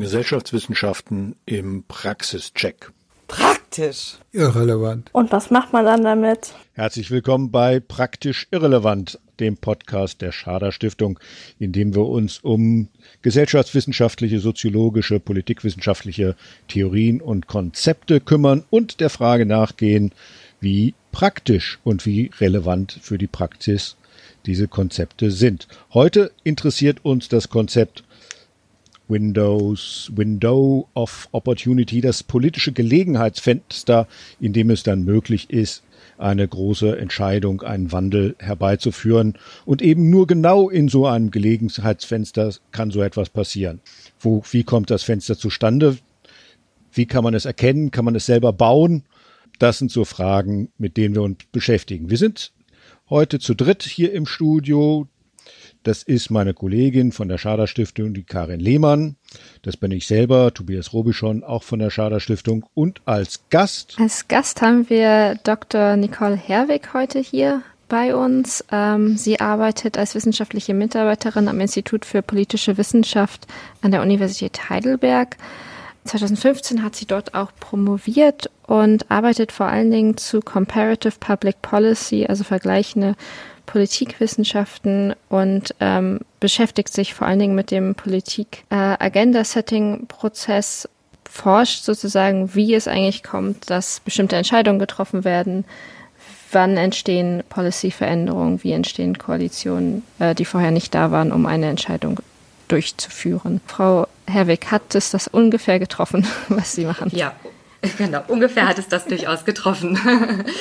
Gesellschaftswissenschaften im Praxischeck. Praktisch. Irrelevant. Und was macht man dann damit? Herzlich willkommen bei Praktisch Irrelevant, dem Podcast der Schader Stiftung, in dem wir uns um gesellschaftswissenschaftliche, soziologische, politikwissenschaftliche Theorien und Konzepte kümmern und der Frage nachgehen, wie praktisch und wie relevant für die Praxis diese Konzepte sind. Heute interessiert uns das Konzept Windows, Window of Opportunity, das politische Gelegenheitsfenster, in dem es dann möglich ist, eine große Entscheidung, einen Wandel herbeizuführen. Und eben nur genau in so einem Gelegenheitsfenster kann so etwas passieren. Wo, wie kommt das Fenster zustande? Wie kann man es erkennen? Kann man es selber bauen? Das sind so Fragen, mit denen wir uns beschäftigen. Wir sind heute zu dritt hier im Studio. Das ist meine Kollegin von der Schader Stiftung, die Karin Lehmann. Das bin ich selber, Tobias Robischon, auch von der Schader Stiftung. Und als Gast. Als Gast haben wir Dr. Nicole Herwig heute hier bei uns. Ähm, sie arbeitet als wissenschaftliche Mitarbeiterin am Institut für politische Wissenschaft an der Universität Heidelberg. 2015 hat sie dort auch promoviert und arbeitet vor allen Dingen zu Comparative Public Policy, also vergleichende Politikwissenschaften und ähm, beschäftigt sich vor allen Dingen mit dem Politik-Agenda-Setting-Prozess, äh, forscht sozusagen, wie es eigentlich kommt, dass bestimmte Entscheidungen getroffen werden, wann entstehen Policy-Veränderungen, wie entstehen Koalitionen, äh, die vorher nicht da waren, um eine Entscheidung durchzuführen. Frau Herwig, hat es das ungefähr getroffen, was Sie machen? Ja, Genau, ungefähr hat es das durchaus getroffen.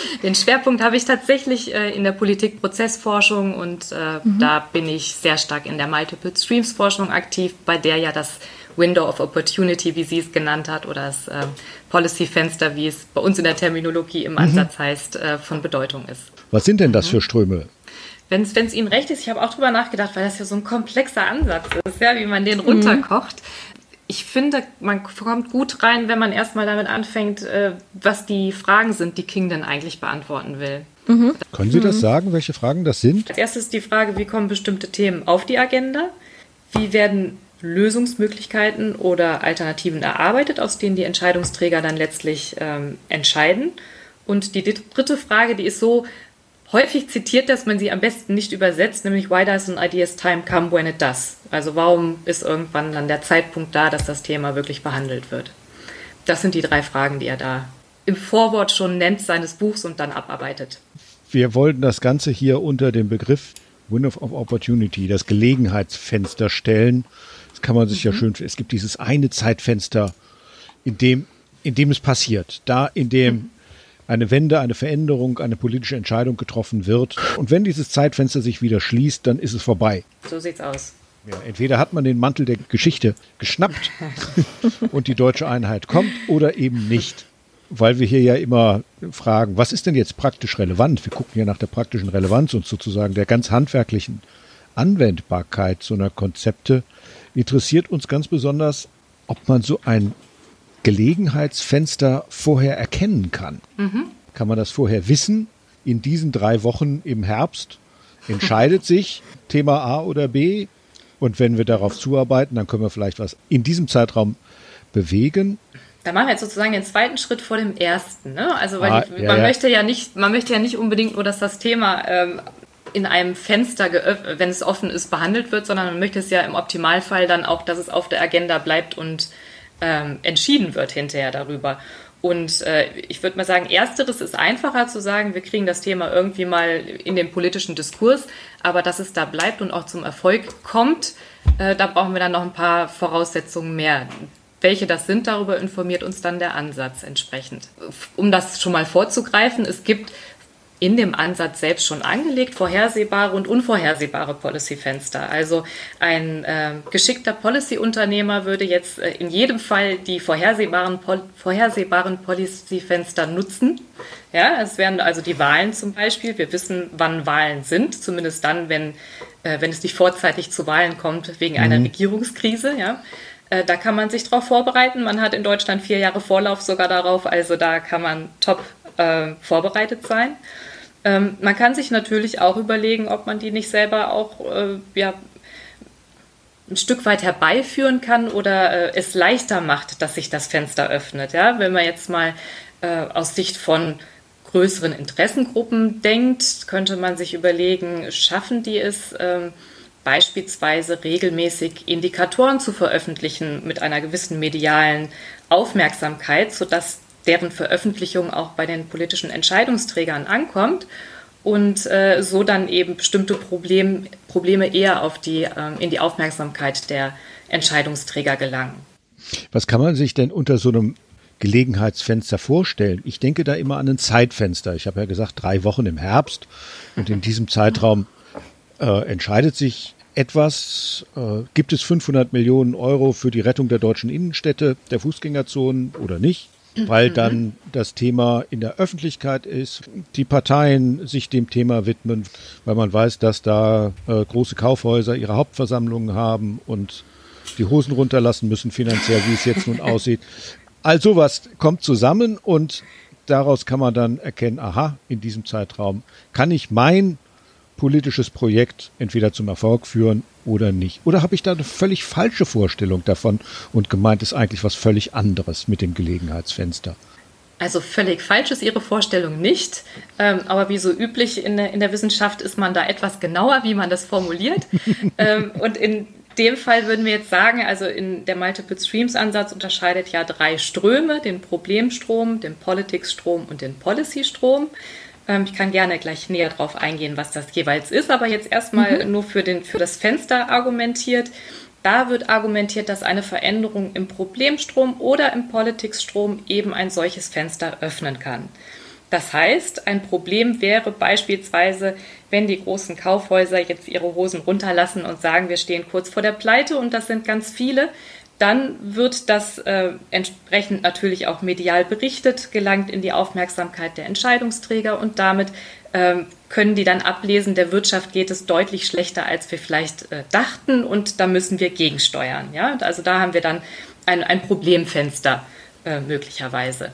Den Schwerpunkt habe ich tatsächlich äh, in der Politikprozessforschung und äh, mhm. da bin ich sehr stark in der Multiple Streams Forschung aktiv, bei der ja das Window of Opportunity, wie sie es genannt hat, oder das äh, Policy Fenster, wie es bei uns in der Terminologie im mhm. Ansatz mhm. heißt, äh, von Bedeutung ist. Was sind denn das mhm. für Ströme? Wenn es Ihnen recht ist, ich habe auch drüber nachgedacht, weil das ja so ein komplexer Ansatz ist, ja, wie man den runterkocht ich finde, man kommt gut rein, wenn man erstmal damit anfängt, äh, was die Fragen sind, die King denn eigentlich beantworten will. Mhm. Können Sie das mhm. sagen, welche Fragen das sind? Als erstes die Frage, wie kommen bestimmte Themen auf die Agenda? Wie werden Lösungsmöglichkeiten oder Alternativen erarbeitet, aus denen die Entscheidungsträger dann letztlich ähm, entscheiden? Und die dritte Frage, die ist so, häufig zitiert, dass man sie am besten nicht übersetzt, nämlich Why does an idea's time come when it does? Also warum ist irgendwann dann der Zeitpunkt da, dass das Thema wirklich behandelt wird? Das sind die drei Fragen, die er da im Vorwort schon nennt seines Buchs und dann abarbeitet. Wir wollten das Ganze hier unter dem Begriff Window of Opportunity, das Gelegenheitsfenster stellen. Das kann man sich mhm. ja schön, es gibt dieses eine Zeitfenster, in dem, in dem es passiert. Da, in dem mhm eine Wende, eine Veränderung, eine politische Entscheidung getroffen wird. Und wenn dieses Zeitfenster sich wieder schließt, dann ist es vorbei. So sieht's aus. Ja, entweder hat man den Mantel der Geschichte geschnappt und die deutsche Einheit kommt oder eben nicht. Weil wir hier ja immer fragen, was ist denn jetzt praktisch relevant? Wir gucken ja nach der praktischen Relevanz und sozusagen der ganz handwerklichen Anwendbarkeit so einer Konzepte. Interessiert uns ganz besonders, ob man so ein Gelegenheitsfenster vorher erkennen kann. Mhm. Kann man das vorher wissen? In diesen drei Wochen im Herbst entscheidet sich Thema A oder B. Und wenn wir darauf zuarbeiten, dann können wir vielleicht was in diesem Zeitraum bewegen. Da machen wir jetzt sozusagen den zweiten Schritt vor dem ersten. Ne? Also weil ah, die, ja, man ja. möchte ja nicht, man möchte ja nicht unbedingt nur, dass das Thema ähm, in einem Fenster, wenn es offen ist, behandelt wird, sondern man möchte es ja im Optimalfall dann auch, dass es auf der Agenda bleibt und ähm, entschieden wird hinterher darüber. Und äh, ich würde mal sagen, ersteres ist einfacher zu sagen, wir kriegen das Thema irgendwie mal in den politischen Diskurs, aber dass es da bleibt und auch zum Erfolg kommt, äh, da brauchen wir dann noch ein paar Voraussetzungen mehr. Welche das sind, darüber informiert uns dann der Ansatz entsprechend. Um das schon mal vorzugreifen, es gibt in dem Ansatz selbst schon angelegt, vorhersehbare und unvorhersehbare Policy-Fenster. Also ein äh, geschickter Policy-Unternehmer würde jetzt äh, in jedem Fall die vorhersehbaren, Pol vorhersehbaren Policy-Fenster nutzen. Ja, es wären also die Wahlen zum Beispiel. Wir wissen, wann Wahlen sind, zumindest dann, wenn, äh, wenn es nicht vorzeitig zu Wahlen kommt wegen mhm. einer Regierungskrise. Ja. Äh, da kann man sich darauf vorbereiten. Man hat in Deutschland vier Jahre Vorlauf sogar darauf, also da kann man top äh, vorbereitet sein. Ähm, man kann sich natürlich auch überlegen, ob man die nicht selber auch äh, ja, ein Stück weit herbeiführen kann oder äh, es leichter macht, dass sich das Fenster öffnet. Ja? Wenn man jetzt mal äh, aus Sicht von größeren Interessengruppen denkt, könnte man sich überlegen, schaffen die es, äh, beispielsweise regelmäßig Indikatoren zu veröffentlichen mit einer gewissen medialen Aufmerksamkeit, sodass deren Veröffentlichung auch bei den politischen Entscheidungsträgern ankommt und äh, so dann eben bestimmte Problem, Probleme eher auf die, ähm, in die Aufmerksamkeit der Entscheidungsträger gelangen. Was kann man sich denn unter so einem Gelegenheitsfenster vorstellen? Ich denke da immer an ein Zeitfenster. Ich habe ja gesagt, drei Wochen im Herbst und in diesem Zeitraum äh, entscheidet sich etwas. Äh, gibt es 500 Millionen Euro für die Rettung der deutschen Innenstädte, der Fußgängerzonen oder nicht? Weil dann das Thema in der Öffentlichkeit ist, die Parteien sich dem Thema widmen, weil man weiß, dass da äh, große Kaufhäuser ihre Hauptversammlungen haben und die Hosen runterlassen müssen finanziell, wie es jetzt nun aussieht. All sowas kommt zusammen und daraus kann man dann erkennen, aha, in diesem Zeitraum kann ich mein politisches Projekt entweder zum Erfolg führen oder nicht. Oder habe ich da eine völlig falsche Vorstellung davon und gemeint ist eigentlich was völlig anderes mit dem Gelegenheitsfenster? Also völlig falsch ist Ihre Vorstellung nicht. Ähm, aber wie so üblich in der, in der Wissenschaft ist man da etwas genauer, wie man das formuliert. ähm, und in dem Fall würden wir jetzt sagen, also in der Multiple Streams Ansatz unterscheidet ja drei Ströme, den Problemstrom, den Politics Strom und den Policy Strom. Ähm, ich kann gerne gleich näher darauf eingehen, was das jeweils ist, aber jetzt erstmal mhm. nur für, den, für das Fenster argumentiert. Da wird argumentiert, dass eine Veränderung im Problemstrom oder im Politics-Strom eben ein solches Fenster öffnen kann. Das heißt, ein Problem wäre beispielsweise, wenn die großen Kaufhäuser jetzt ihre Hosen runterlassen und sagen, wir stehen kurz vor der Pleite und das sind ganz viele, dann wird das äh, entsprechend natürlich auch medial berichtet, gelangt in die Aufmerksamkeit der Entscheidungsträger und damit äh, können die dann ablesen, der Wirtschaft geht es deutlich schlechter, als wir vielleicht äh, dachten und da müssen wir gegensteuern. Ja? Also da haben wir dann ein, ein Problemfenster äh, möglicherweise.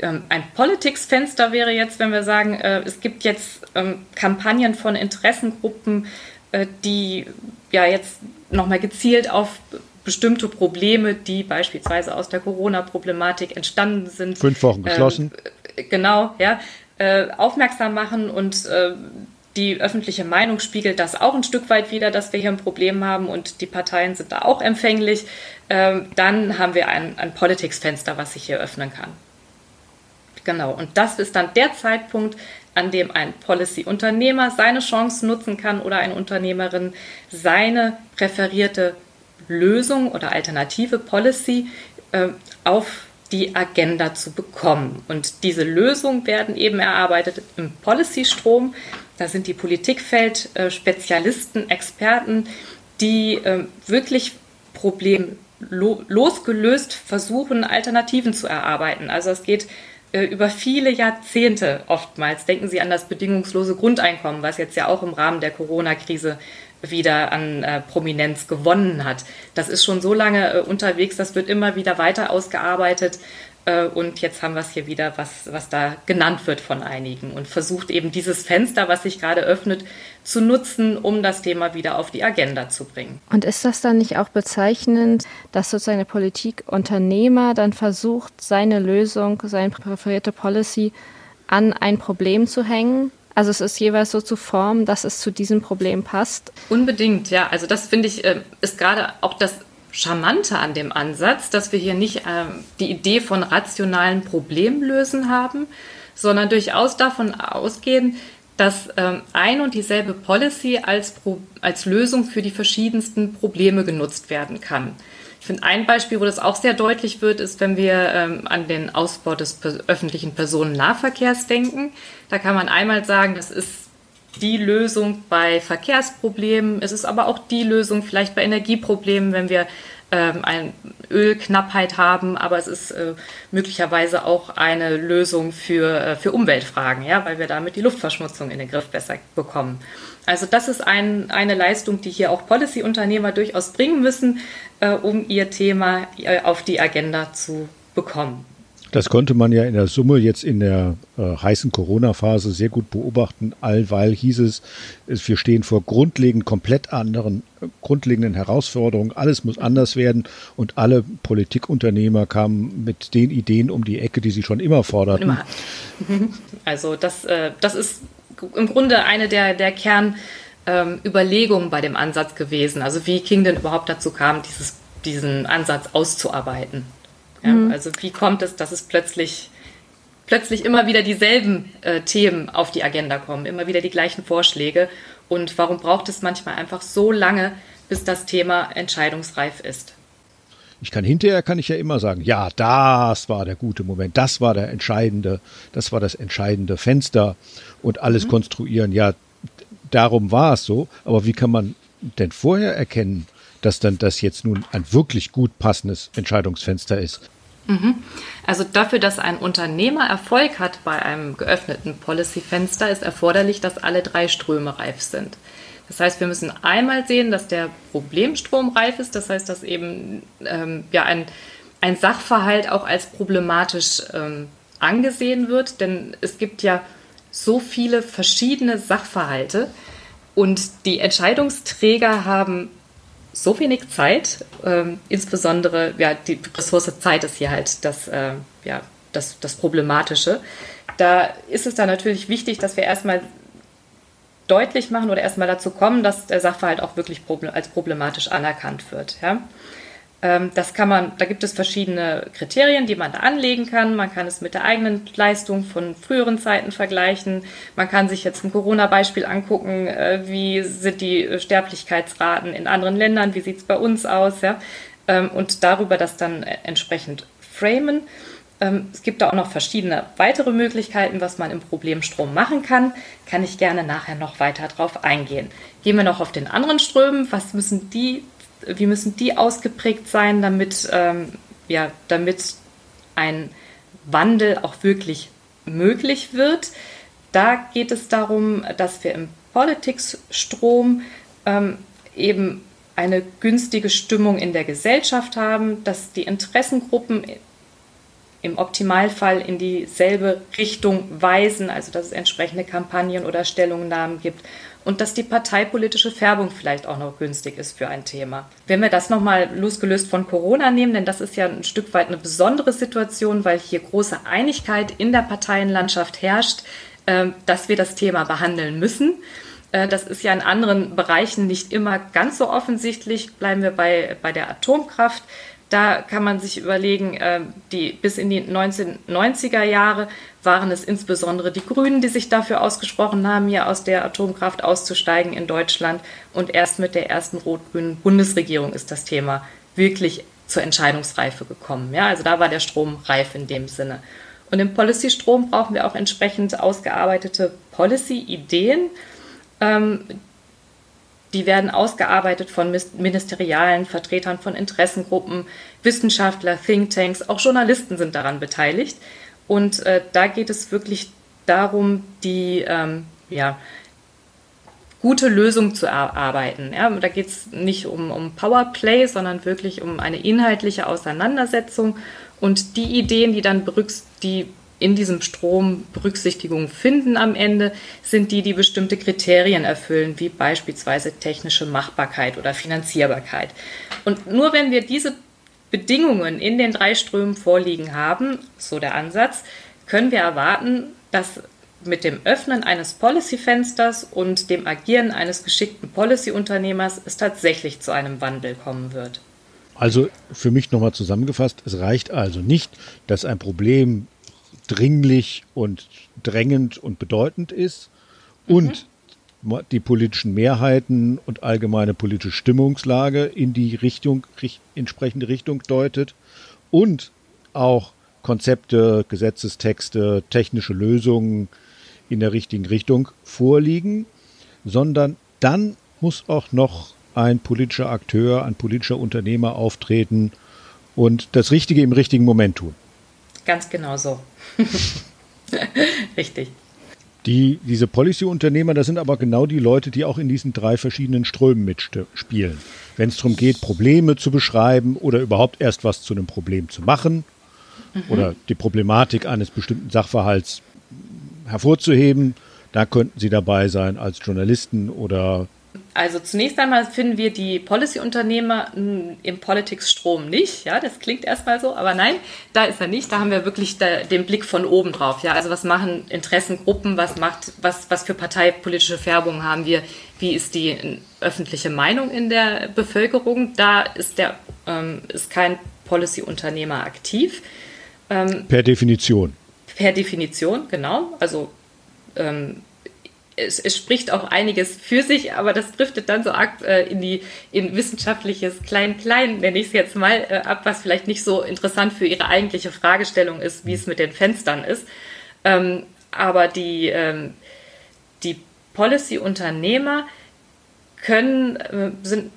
Ähm, ein Politics-Fenster wäre jetzt, wenn wir sagen, äh, es gibt jetzt ähm, Kampagnen von Interessengruppen, äh, die ja jetzt nochmal gezielt auf bestimmte Probleme, die beispielsweise aus der Corona-Problematik entstanden sind. Fünf Wochen ähm, geschlossen. Ähm, genau, ja, äh, aufmerksam machen und äh, die öffentliche Meinung spiegelt das auch ein Stück weit wieder, dass wir hier ein Problem haben und die Parteien sind da auch empfänglich. Ähm, dann haben wir ein, ein Politics-Fenster, was sich hier öffnen kann. Genau, und das ist dann der Zeitpunkt, an dem ein Policy-Unternehmer seine Chance nutzen kann oder eine Unternehmerin seine präferierte Lösung oder alternative Policy äh, auf die Agenda zu bekommen. Und diese Lösungen werden eben erarbeitet im Policy-Strom. Da sind die Politikfeld-Spezialisten, Experten, die äh, wirklich problemlosgelöst versuchen, Alternativen zu erarbeiten. Also es geht äh, über viele Jahrzehnte oftmals. Denken Sie an das bedingungslose Grundeinkommen, was jetzt ja auch im Rahmen der Corona-Krise wieder an äh, Prominenz gewonnen hat. Das ist schon so lange äh, unterwegs, das wird immer wieder weiter ausgearbeitet. Äh, und jetzt haben wir es hier wieder, was, was da genannt wird von einigen und versucht eben dieses Fenster, was sich gerade öffnet, zu nutzen, um das Thema wieder auf die Agenda zu bringen. Und ist das dann nicht auch bezeichnend, dass sozusagen der Politikunternehmer dann versucht, seine Lösung, seine präferierte Policy an ein Problem zu hängen? Also es ist jeweils so zu formen, dass es zu diesem Problem passt. Unbedingt, ja. Also das finde ich äh, ist gerade auch das Charmante an dem Ansatz, dass wir hier nicht äh, die Idee von rationalen Problemlösen haben, sondern durchaus davon ausgehen, dass ähm, ein und dieselbe Policy als, als Lösung für die verschiedensten Probleme genutzt werden kann. Ich finde, ein Beispiel, wo das auch sehr deutlich wird, ist, wenn wir ähm, an den Ausbau des öffentlichen Personennahverkehrs denken. Da kann man einmal sagen, das ist die Lösung bei Verkehrsproblemen. Es ist aber auch die Lösung vielleicht bei Energieproblemen, wenn wir ähm, eine Ölknappheit haben, aber es ist äh, möglicherweise auch eine Lösung für, äh, für Umweltfragen, ja, weil wir damit die Luftverschmutzung in den Griff besser bekommen. Also das ist ein, eine Leistung, die hier auch Policy-Unternehmer durchaus bringen müssen, äh, um ihr Thema äh, auf die Agenda zu bekommen. Das konnte man ja in der Summe jetzt in der äh, heißen Corona-Phase sehr gut beobachten, allweil hieß es, wir stehen vor grundlegend komplett anderen, äh, grundlegenden Herausforderungen, alles muss anders werden und alle Politikunternehmer kamen mit den Ideen um die Ecke, die sie schon immer forderten. Also das, äh, das ist im Grunde eine der, der Kernüberlegungen ähm, bei dem Ansatz gewesen. Also wie King denn überhaupt dazu kam, dieses, diesen Ansatz auszuarbeiten. Ja, mhm. Also wie kommt es, dass es plötzlich plötzlich immer wieder dieselben äh, Themen auf die Agenda kommen, immer wieder die gleichen Vorschläge und warum braucht es manchmal einfach so lange, bis das Thema entscheidungsreif ist? Ich kann hinterher kann ich ja immer sagen, ja, das war der gute Moment, das war der entscheidende, das war das entscheidende Fenster und alles mhm. konstruieren. Ja, darum war es so. Aber wie kann man denn vorher erkennen, dass dann das jetzt nun ein wirklich gut passendes Entscheidungsfenster ist? Mhm. Also dafür, dass ein Unternehmer Erfolg hat bei einem geöffneten Policy-Fenster, ist erforderlich, dass alle drei Ströme reif sind. Das heißt, wir müssen einmal sehen, dass der Problemstrom reif ist. Das heißt, dass eben ähm, ja, ein, ein Sachverhalt auch als problematisch ähm, angesehen wird. Denn es gibt ja so viele verschiedene Sachverhalte und die Entscheidungsträger haben so wenig Zeit, ähm, insbesondere ja, die Ressource Zeit ist hier halt das, äh, ja, das, das Problematische. Da ist es dann natürlich wichtig, dass wir erstmal deutlich machen oder erstmal dazu kommen, dass der Sachverhalt auch wirklich als problematisch anerkannt wird. Ja? Ähm, das kann man, da gibt es verschiedene Kriterien, die man da anlegen kann. Man kann es mit der eigenen Leistung von früheren Zeiten vergleichen. Man kann sich jetzt ein Corona-Beispiel angucken, äh, wie sind die Sterblichkeitsraten in anderen Ländern, wie sieht es bei uns aus, ja? Ähm, und darüber das dann entsprechend framen. Ähm, es gibt da auch noch verschiedene weitere Möglichkeiten, was man im Problemstrom machen kann. Kann ich gerne nachher noch weiter drauf eingehen. Gehen wir noch auf den anderen Strömen. Was müssen die wie müssen die ausgeprägt sein, damit, ähm, ja, damit ein Wandel auch wirklich möglich wird. Da geht es darum, dass wir im Politikstrom ähm, eben eine günstige Stimmung in der Gesellschaft haben, dass die Interessengruppen im Optimalfall in dieselbe Richtung weisen, also dass es entsprechende Kampagnen oder Stellungnahmen gibt und dass die parteipolitische Färbung vielleicht auch noch günstig ist für ein Thema. Wenn wir das nochmal losgelöst von Corona nehmen, denn das ist ja ein Stück weit eine besondere Situation, weil hier große Einigkeit in der Parteienlandschaft herrscht, äh, dass wir das Thema behandeln müssen. Äh, das ist ja in anderen Bereichen nicht immer ganz so offensichtlich. Bleiben wir bei, bei der Atomkraft. Da kann man sich überlegen, äh, die, bis in die 1990er Jahre waren es insbesondere die Grünen, die sich dafür ausgesprochen haben, hier aus der Atomkraft auszusteigen in Deutschland. Und erst mit der ersten rot-grünen Bundesregierung ist das Thema wirklich zur Entscheidungsreife gekommen. Ja, also da war der Strom reif in dem Sinne. Und im Policy-Strom brauchen wir auch entsprechend ausgearbeitete Policy-Ideen. Ähm, die werden ausgearbeitet von ministerialen Vertretern von Interessengruppen, Wissenschaftler, Thinktanks, auch Journalisten sind daran beteiligt. Und äh, da geht es wirklich darum, die ähm, ja, gute Lösung zu erarbeiten. Ja, da geht es nicht um, um Powerplay, sondern wirklich um eine inhaltliche Auseinandersetzung und die Ideen, die dann die in diesem Strom Berücksichtigung finden am Ende, sind die, die bestimmte Kriterien erfüllen, wie beispielsweise technische Machbarkeit oder Finanzierbarkeit. Und nur wenn wir diese Bedingungen in den drei Strömen vorliegen haben, so der Ansatz, können wir erwarten, dass mit dem Öffnen eines Policy-Fensters und dem Agieren eines geschickten Policy-Unternehmers es tatsächlich zu einem Wandel kommen wird. Also für mich nochmal zusammengefasst, es reicht also nicht, dass ein Problem dringlich und drängend und bedeutend ist und die politischen Mehrheiten und allgemeine politische Stimmungslage in die Richtung, entsprechende Richtung deutet und auch Konzepte, Gesetzestexte, technische Lösungen in der richtigen Richtung vorliegen, sondern dann muss auch noch ein politischer Akteur, ein politischer Unternehmer auftreten und das Richtige im richtigen Moment tun. Ganz genau so. Richtig. Die, diese Policy-Unternehmer, das sind aber genau die Leute, die auch in diesen drei verschiedenen Strömen mitspielen. Wenn es darum geht, Probleme zu beschreiben oder überhaupt erst was zu einem Problem zu machen mhm. oder die Problematik eines bestimmten Sachverhalts hervorzuheben. Da könnten Sie dabei sein als Journalisten oder also zunächst einmal finden wir die Policy-Unternehmer im Politics-Strom nicht. Ja, das klingt erstmal so, aber nein, da ist er nicht. Da haben wir wirklich den Blick von oben drauf. Ja, also was machen Interessengruppen? Was macht, was, was für parteipolitische Färbungen haben wir? Wie ist die öffentliche Meinung in der Bevölkerung? Da ist der, ähm, ist kein Policy-Unternehmer aktiv. Ähm, per Definition. Per Definition, genau. Also ähm, es, es, spricht auch einiges für sich, aber das driftet dann so arg äh, in die in wissenschaftliches Klein-Klein, nenne ich es jetzt mal, äh, ab, was vielleicht nicht so interessant für Ihre eigentliche Fragestellung ist, wie es mit den Fenstern ist. Ähm, aber die, ähm, die Policy-Unternehmer können, äh, sind,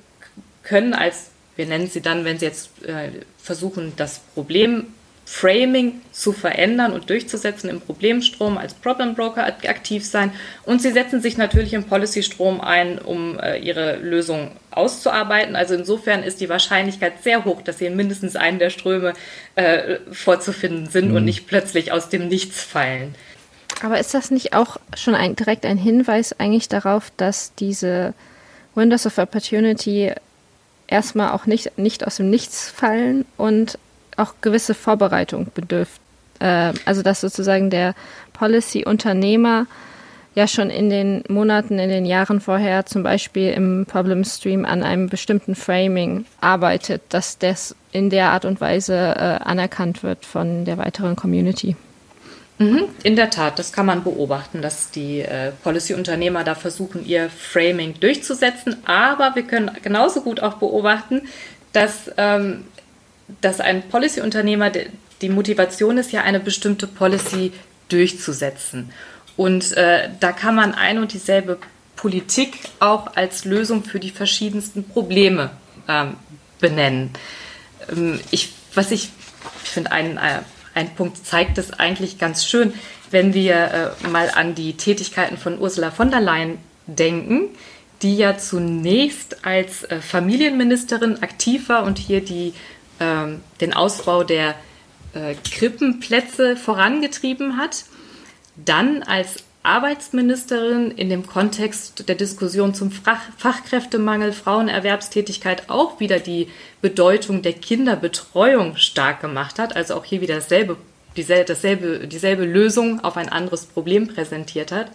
können als, wir nennen sie dann, wenn sie jetzt äh, versuchen, das Problem Framing zu verändern und durchzusetzen im Problemstrom als Problem Broker aktiv sein. Und sie setzen sich natürlich im Policy-Strom ein, um äh, ihre Lösung auszuarbeiten. Also insofern ist die Wahrscheinlichkeit sehr hoch, dass sie in mindestens einen der Ströme äh, vorzufinden sind mhm. und nicht plötzlich aus dem Nichts fallen. Aber ist das nicht auch schon ein, direkt ein Hinweis eigentlich darauf, dass diese Windows of Opportunity erstmal auch nicht, nicht aus dem Nichts fallen und auch gewisse Vorbereitung bedürft. Äh, also dass sozusagen der Policy-Unternehmer ja schon in den Monaten, in den Jahren vorher zum Beispiel im Problem Stream an einem bestimmten Framing arbeitet, dass das in der Art und Weise äh, anerkannt wird von der weiteren Community. Mhm, in der Tat, das kann man beobachten, dass die äh, Policy-Unternehmer da versuchen, ihr Framing durchzusetzen. Aber wir können genauso gut auch beobachten, dass ähm, dass ein Policy-Unternehmer, die Motivation ist ja, eine bestimmte Policy durchzusetzen. Und äh, da kann man ein und dieselbe Politik auch als Lösung für die verschiedensten Probleme ähm, benennen. Ähm, ich, was ich, ich finde, ein, äh, ein Punkt zeigt das eigentlich ganz schön, wenn wir äh, mal an die Tätigkeiten von Ursula von der Leyen denken, die ja zunächst als äh, Familienministerin aktiv war und hier die ähm, den Ausbau der äh, Krippenplätze vorangetrieben hat, dann als Arbeitsministerin in dem Kontext der Diskussion zum Fach Fachkräftemangel, Frauenerwerbstätigkeit auch wieder die Bedeutung der Kinderbetreuung stark gemacht hat, also auch hier wieder dasselbe, dieselbe, dasselbe, dieselbe Lösung auf ein anderes Problem präsentiert hat.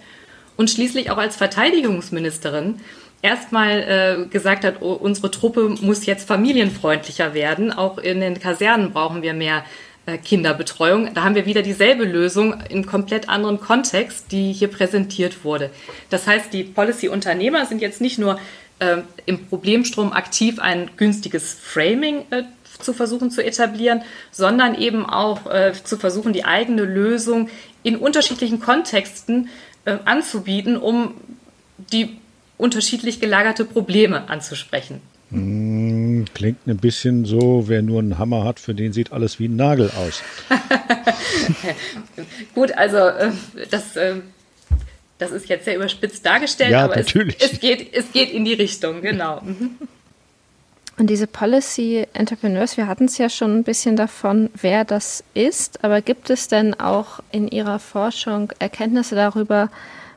Und schließlich auch als Verteidigungsministerin erstmal äh, gesagt hat, oh, unsere Truppe muss jetzt familienfreundlicher werden. Auch in den Kasernen brauchen wir mehr äh, Kinderbetreuung. Da haben wir wieder dieselbe Lösung in komplett anderen Kontext, die hier präsentiert wurde. Das heißt, die Policy-Unternehmer sind jetzt nicht nur äh, im Problemstrom aktiv, ein günstiges Framing äh, zu versuchen zu etablieren, sondern eben auch äh, zu versuchen, die eigene Lösung in unterschiedlichen Kontexten äh, anzubieten, um die unterschiedlich gelagerte Probleme anzusprechen. Hm, klingt ein bisschen so, wer nur einen Hammer hat, für den sieht alles wie ein Nagel aus. Gut, also äh, das, äh, das ist jetzt sehr überspitzt dargestellt, ja, aber natürlich. Es, es, geht, es geht in die Richtung, genau. Mhm. Und diese Policy Entrepreneurs, wir hatten es ja schon ein bisschen davon, wer das ist, aber gibt es denn auch in Ihrer Forschung Erkenntnisse darüber,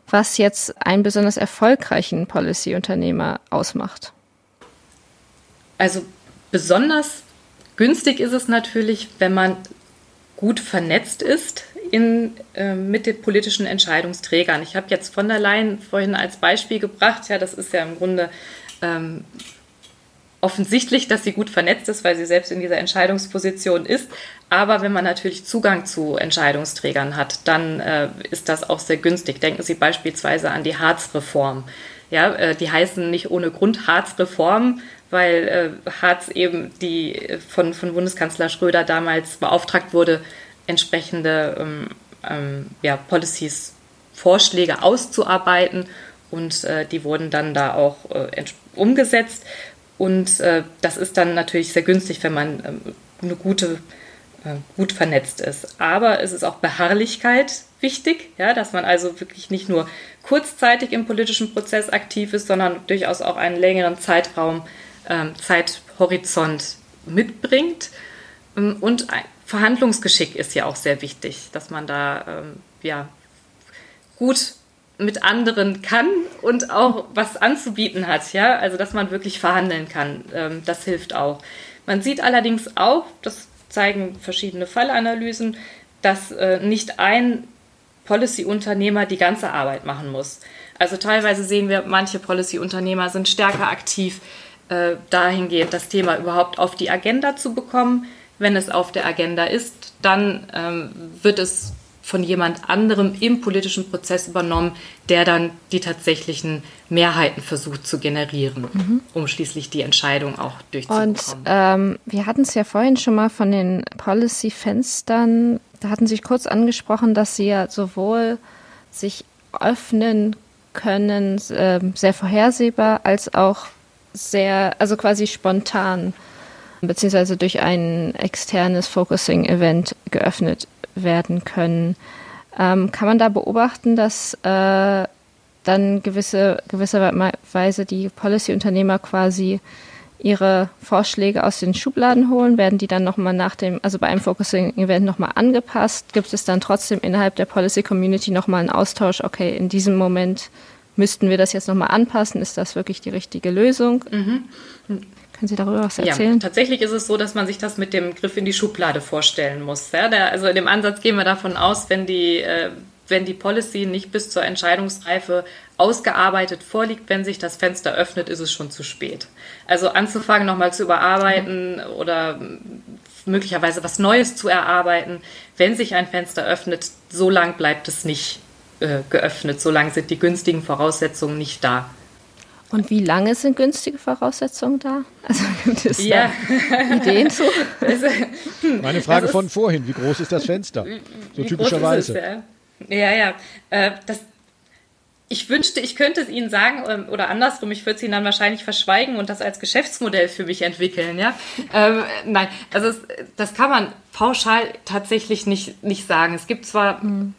was jetzt einen besonders erfolgreichen Policy-Unternehmer ausmacht? Also besonders günstig ist es natürlich, wenn man gut vernetzt ist in, äh, mit den politischen Entscheidungsträgern. Ich habe jetzt von der Leyen vorhin als Beispiel gebracht, ja, das ist ja im Grunde ähm, offensichtlich, dass sie gut vernetzt ist, weil sie selbst in dieser Entscheidungsposition ist. Aber wenn man natürlich Zugang zu Entscheidungsträgern hat, dann äh, ist das auch sehr günstig. Denken Sie beispielsweise an die Harz-Reform. Ja, äh, die heißen nicht ohne Grund Harz-Reform, weil äh, Harz eben die äh, von, von Bundeskanzler Schröder damals beauftragt wurde, entsprechende ähm, ähm, ja, Policies, Vorschläge auszuarbeiten und äh, die wurden dann da auch äh, umgesetzt. Und äh, das ist dann natürlich sehr günstig, wenn man ähm, eine gute, äh, gut vernetzt ist. Aber es ist auch Beharrlichkeit wichtig, ja, dass man also wirklich nicht nur kurzzeitig im politischen Prozess aktiv ist, sondern durchaus auch einen längeren Zeitraum, ähm, Zeithorizont mitbringt. Ähm, und Verhandlungsgeschick ist ja auch sehr wichtig, dass man da ähm, ja gut mit anderen kann und auch was anzubieten hat, ja, also dass man wirklich verhandeln kann, ähm, das hilft auch. Man sieht allerdings auch, das zeigen verschiedene Fallanalysen, dass äh, nicht ein Policy-Unternehmer die ganze Arbeit machen muss. Also teilweise sehen wir, manche Policy-Unternehmer sind stärker aktiv äh, dahingehend, das Thema überhaupt auf die Agenda zu bekommen. Wenn es auf der Agenda ist, dann ähm, wird es von jemand anderem im politischen Prozess übernommen, der dann die tatsächlichen Mehrheiten versucht zu generieren, mhm. um schließlich die Entscheidung auch durchzubekommen. Und ähm, wir hatten es ja vorhin schon mal von den Policy-Fenstern, da hatten Sie kurz angesprochen, dass sie ja sowohl sich öffnen können, äh, sehr vorhersehbar, als auch sehr, also quasi spontan, beziehungsweise durch ein externes Focusing-Event geöffnet werden können. Ähm, kann man da beobachten, dass äh, dann gewisse, gewisserweise die Policy-Unternehmer quasi ihre Vorschläge aus den Schubladen holen? Werden die dann nochmal nach dem, also bei einem Focusing-Event nochmal angepasst? Gibt es dann trotzdem innerhalb der Policy-Community nochmal einen Austausch? Okay, in diesem Moment müssten wir das jetzt nochmal anpassen? Ist das wirklich die richtige Lösung? Mhm. Können Sie darüber was erzählen? Ja, tatsächlich ist es so, dass man sich das mit dem Griff in die Schublade vorstellen muss. Ja, der, also in dem Ansatz gehen wir davon aus, wenn die, äh, wenn die Policy nicht bis zur Entscheidungsreife ausgearbeitet vorliegt, wenn sich das Fenster öffnet, ist es schon zu spät. Also anzufangen, nochmal zu überarbeiten mhm. oder möglicherweise was Neues zu erarbeiten, wenn sich ein Fenster öffnet, so lang bleibt es nicht äh, geöffnet, so lange sind die günstigen Voraussetzungen nicht da. Und wie lange sind günstige Voraussetzungen da? Also gibt es ja. Ideen zu? Also, hm, Meine Frage von vorhin, wie groß ist das Fenster? So typischerweise. Es, ja, ja. ja. Äh, das, ich wünschte, ich könnte es Ihnen sagen ähm, oder andersrum, ich würde es Ihnen dann wahrscheinlich verschweigen und das als Geschäftsmodell für mich entwickeln. Ja? Ähm, nein, also es, das kann man pauschal tatsächlich nicht, nicht sagen. Es gibt zwar mhm.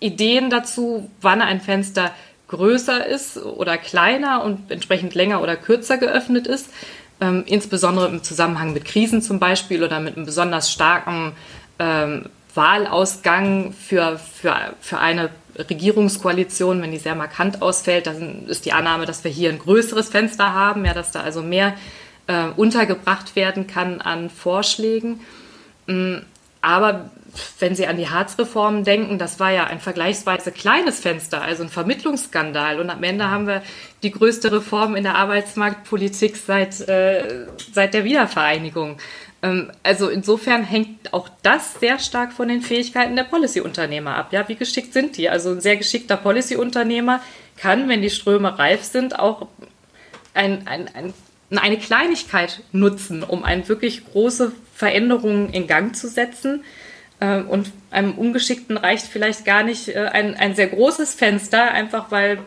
Ideen dazu, wann ein Fenster größer ist oder kleiner und entsprechend länger oder kürzer geöffnet ist. Ähm, insbesondere im Zusammenhang mit Krisen zum Beispiel oder mit einem besonders starken ähm, Wahlausgang für, für, für eine Regierungskoalition, wenn die sehr markant ausfällt, dann ist die Annahme, dass wir hier ein größeres Fenster haben, ja, dass da also mehr äh, untergebracht werden kann an Vorschlägen. Mm, aber wenn Sie an die Harzreformen denken, das war ja ein vergleichsweise kleines Fenster, also ein Vermittlungsskandal. Und am Ende haben wir die größte Reform in der Arbeitsmarktpolitik seit, äh, seit der Wiedervereinigung. Ähm, also insofern hängt auch das sehr stark von den Fähigkeiten der Policy-Unternehmer ab. Ja, wie geschickt sind die? Also ein sehr geschickter Policy-Unternehmer kann, wenn die Ströme reif sind, auch ein, ein, ein eine Kleinigkeit nutzen, um eine wirklich große Veränderung in Gang zu setzen. Ähm, und einem Ungeschickten reicht vielleicht gar nicht äh, ein, ein sehr großes Fenster, einfach weil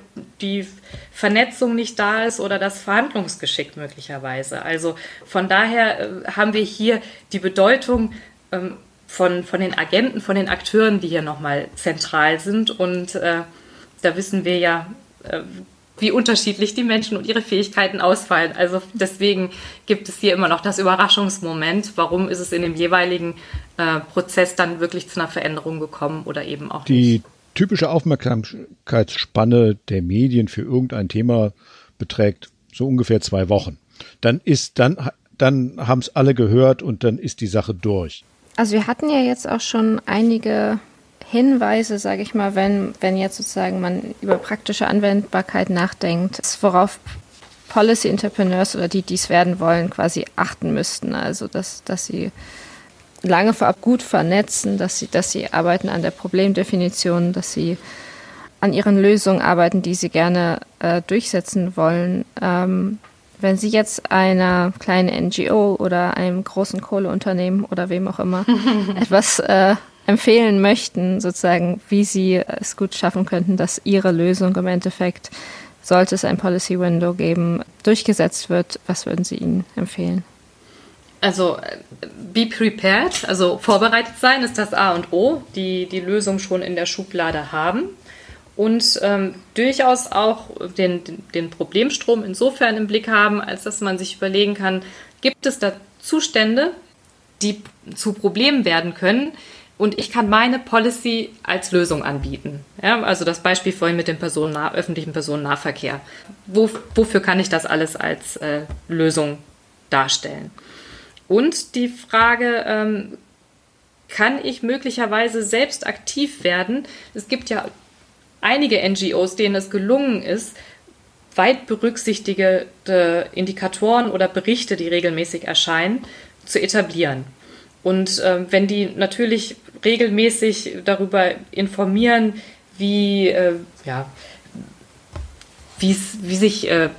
die Vernetzung nicht da ist oder das Verhandlungsgeschick möglicherweise. Also von daher äh, haben wir hier die Bedeutung ähm, von, von den Agenten, von den Akteuren, die hier nochmal zentral sind. Und äh, da wissen wir ja, wie unterschiedlich die Menschen und ihre Fähigkeiten ausfallen. Also deswegen gibt es hier immer noch das Überraschungsmoment. Warum ist es in dem jeweiligen äh, Prozess dann wirklich zu einer Veränderung gekommen oder eben auch die nicht? Die typische Aufmerksamkeitsspanne der Medien für irgendein Thema beträgt so ungefähr zwei Wochen. Dann ist dann dann haben es alle gehört und dann ist die Sache durch. Also wir hatten ja jetzt auch schon einige Hinweise, sage ich mal, wenn, wenn jetzt sozusagen man über praktische Anwendbarkeit nachdenkt, worauf Policy Entrepreneurs oder die, die es werden wollen, quasi achten müssten. Also, dass, dass sie lange vorab gut vernetzen, dass sie, dass sie arbeiten an der Problemdefinition, dass sie an ihren Lösungen arbeiten, die sie gerne äh, durchsetzen wollen. Ähm, wenn Sie jetzt einer kleinen NGO oder einem großen Kohleunternehmen oder wem auch immer etwas äh, empfehlen möchten, sozusagen, wie sie es gut schaffen könnten, dass ihre Lösung im Endeffekt, sollte es ein Policy Window geben, durchgesetzt wird. Was würden Sie ihnen empfehlen? Also be prepared, also vorbereitet sein ist das A und O, die die Lösung schon in der Schublade haben und ähm, durchaus auch den, den Problemstrom insofern im Blick haben, als dass man sich überlegen kann, gibt es da Zustände, die zu Problemen werden können. Und ich kann meine Policy als Lösung anbieten. Ja, also das Beispiel vorhin mit dem Personennah öffentlichen Personennahverkehr. Wo, wofür kann ich das alles als äh, Lösung darstellen? Und die Frage, ähm, kann ich möglicherweise selbst aktiv werden? Es gibt ja einige NGOs, denen es gelungen ist, weit berücksichtigte Indikatoren oder Berichte, die regelmäßig erscheinen, zu etablieren. Und äh, wenn die natürlich regelmäßig darüber informieren, wie, äh, ja, wie sich äh,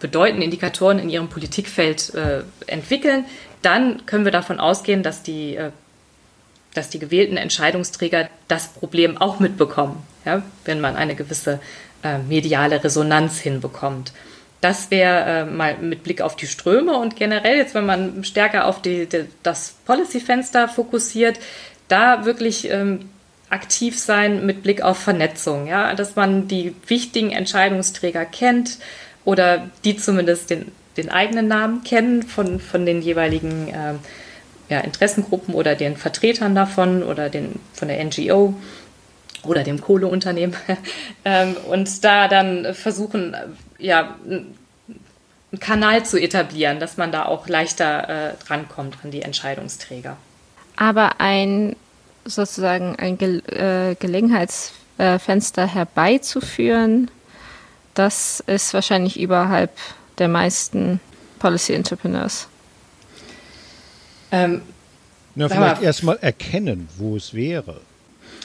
bedeutende Indikatoren in ihrem Politikfeld äh, entwickeln, dann können wir davon ausgehen, dass die, äh, dass die gewählten Entscheidungsträger das Problem auch mitbekommen, ja, wenn man eine gewisse äh, mediale Resonanz hinbekommt. Das wäre äh, mal mit Blick auf die Ströme und generell jetzt, wenn man stärker auf die, die das Policy-Fenster fokussiert, da wirklich ähm, aktiv sein mit Blick auf Vernetzung, ja, dass man die wichtigen Entscheidungsträger kennt oder die zumindest den, den eigenen Namen kennen von, von den jeweiligen äh, ja, Interessengruppen oder den Vertretern davon oder den, von der NGO oder dem Kohleunternehmen. Ähm, und da dann versuchen, ja, einen Kanal zu etablieren, dass man da auch leichter äh, drankommt an die Entscheidungsträger. Aber ein sozusagen ein Ge äh, Gelegenheitsfenster herbeizuführen, das ist wahrscheinlich überhalb der meisten Policy Entrepreneurs. Ähm, Na, vielleicht erstmal erkennen, wo es wäre.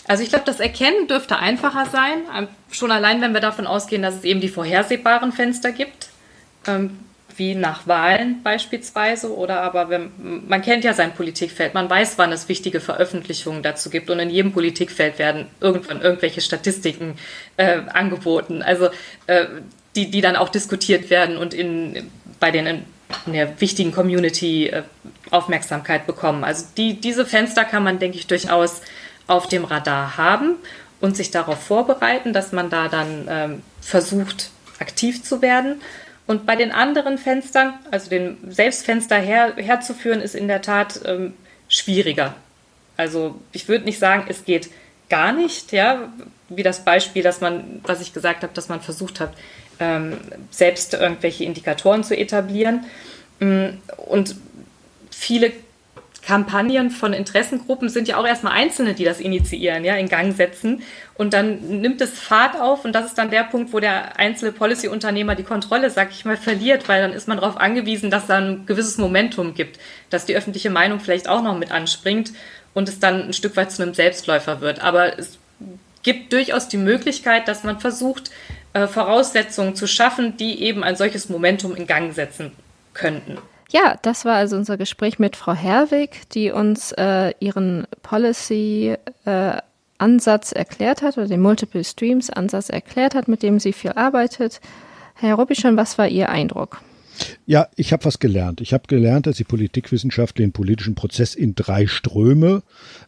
Also ich glaube, das Erkennen dürfte einfacher sein, ähm, schon allein, wenn wir davon ausgehen, dass es eben die vorhersehbaren Fenster gibt, ähm, wie nach Wahlen beispielsweise, oder aber wenn, man kennt ja sein Politikfeld, man weiß, wann es wichtige Veröffentlichungen dazu gibt und in jedem Politikfeld werden irgendwann irgendwelche Statistiken äh, angeboten, also äh, die, die dann auch diskutiert werden und in, bei den in, der wichtigen Community äh, Aufmerksamkeit bekommen. Also die, diese Fenster kann man, denke ich, durchaus auf dem Radar haben und sich darauf vorbereiten, dass man da dann ähm, versucht, aktiv zu werden. Und bei den anderen Fenstern, also den Selbstfenster her, herzuführen, ist in der Tat ähm, schwieriger. Also ich würde nicht sagen, es geht gar nicht, ja, wie das Beispiel, dass man, was ich gesagt habe, dass man versucht hat, ähm, selbst irgendwelche Indikatoren zu etablieren. Mm, und viele Kampagnen von Interessengruppen sind ja auch erstmal Einzelne, die das initiieren, ja, in Gang setzen. Und dann nimmt es Fahrt auf und das ist dann der Punkt, wo der einzelne Policy-Unternehmer die Kontrolle, sag ich mal, verliert, weil dann ist man darauf angewiesen, dass da ein gewisses Momentum gibt, dass die öffentliche Meinung vielleicht auch noch mit anspringt und es dann ein Stück weit zu einem Selbstläufer wird. Aber es gibt durchaus die Möglichkeit, dass man versucht, äh, Voraussetzungen zu schaffen, die eben ein solches Momentum in Gang setzen könnten. Ja, das war also unser Gespräch mit Frau Herwig, die uns äh, ihren Policy-Ansatz äh, erklärt hat oder den Multiple Streams-Ansatz erklärt hat, mit dem sie viel arbeitet. Herr Robischon, was war Ihr Eindruck? Ja, ich habe was gelernt. Ich habe gelernt, dass die Politikwissenschaft den politischen Prozess in drei Ströme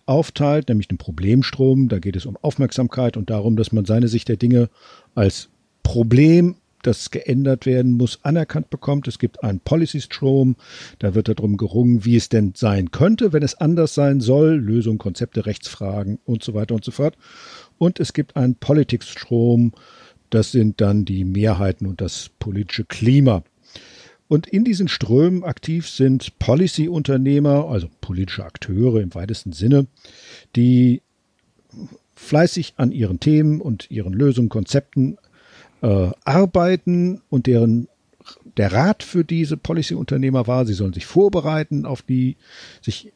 aufteilt, nämlich den Problemstrom. Da geht es um Aufmerksamkeit und darum, dass man seine Sicht der Dinge als Problem das geändert werden muss, anerkannt bekommt. Es gibt einen Policy-Strom, da wird darum gerungen, wie es denn sein könnte, wenn es anders sein soll, Lösungen, Konzepte, Rechtsfragen und so weiter und so fort. Und es gibt einen Politics-Strom, das sind dann die Mehrheiten und das politische Klima. Und in diesen Strömen aktiv sind Policy-Unternehmer, also politische Akteure im weitesten Sinne, die fleißig an ihren Themen und ihren Lösungen, Konzepten äh, arbeiten und deren der Rat für diese Policy-Unternehmer war, sie sollen sich vorbereiten auf die sich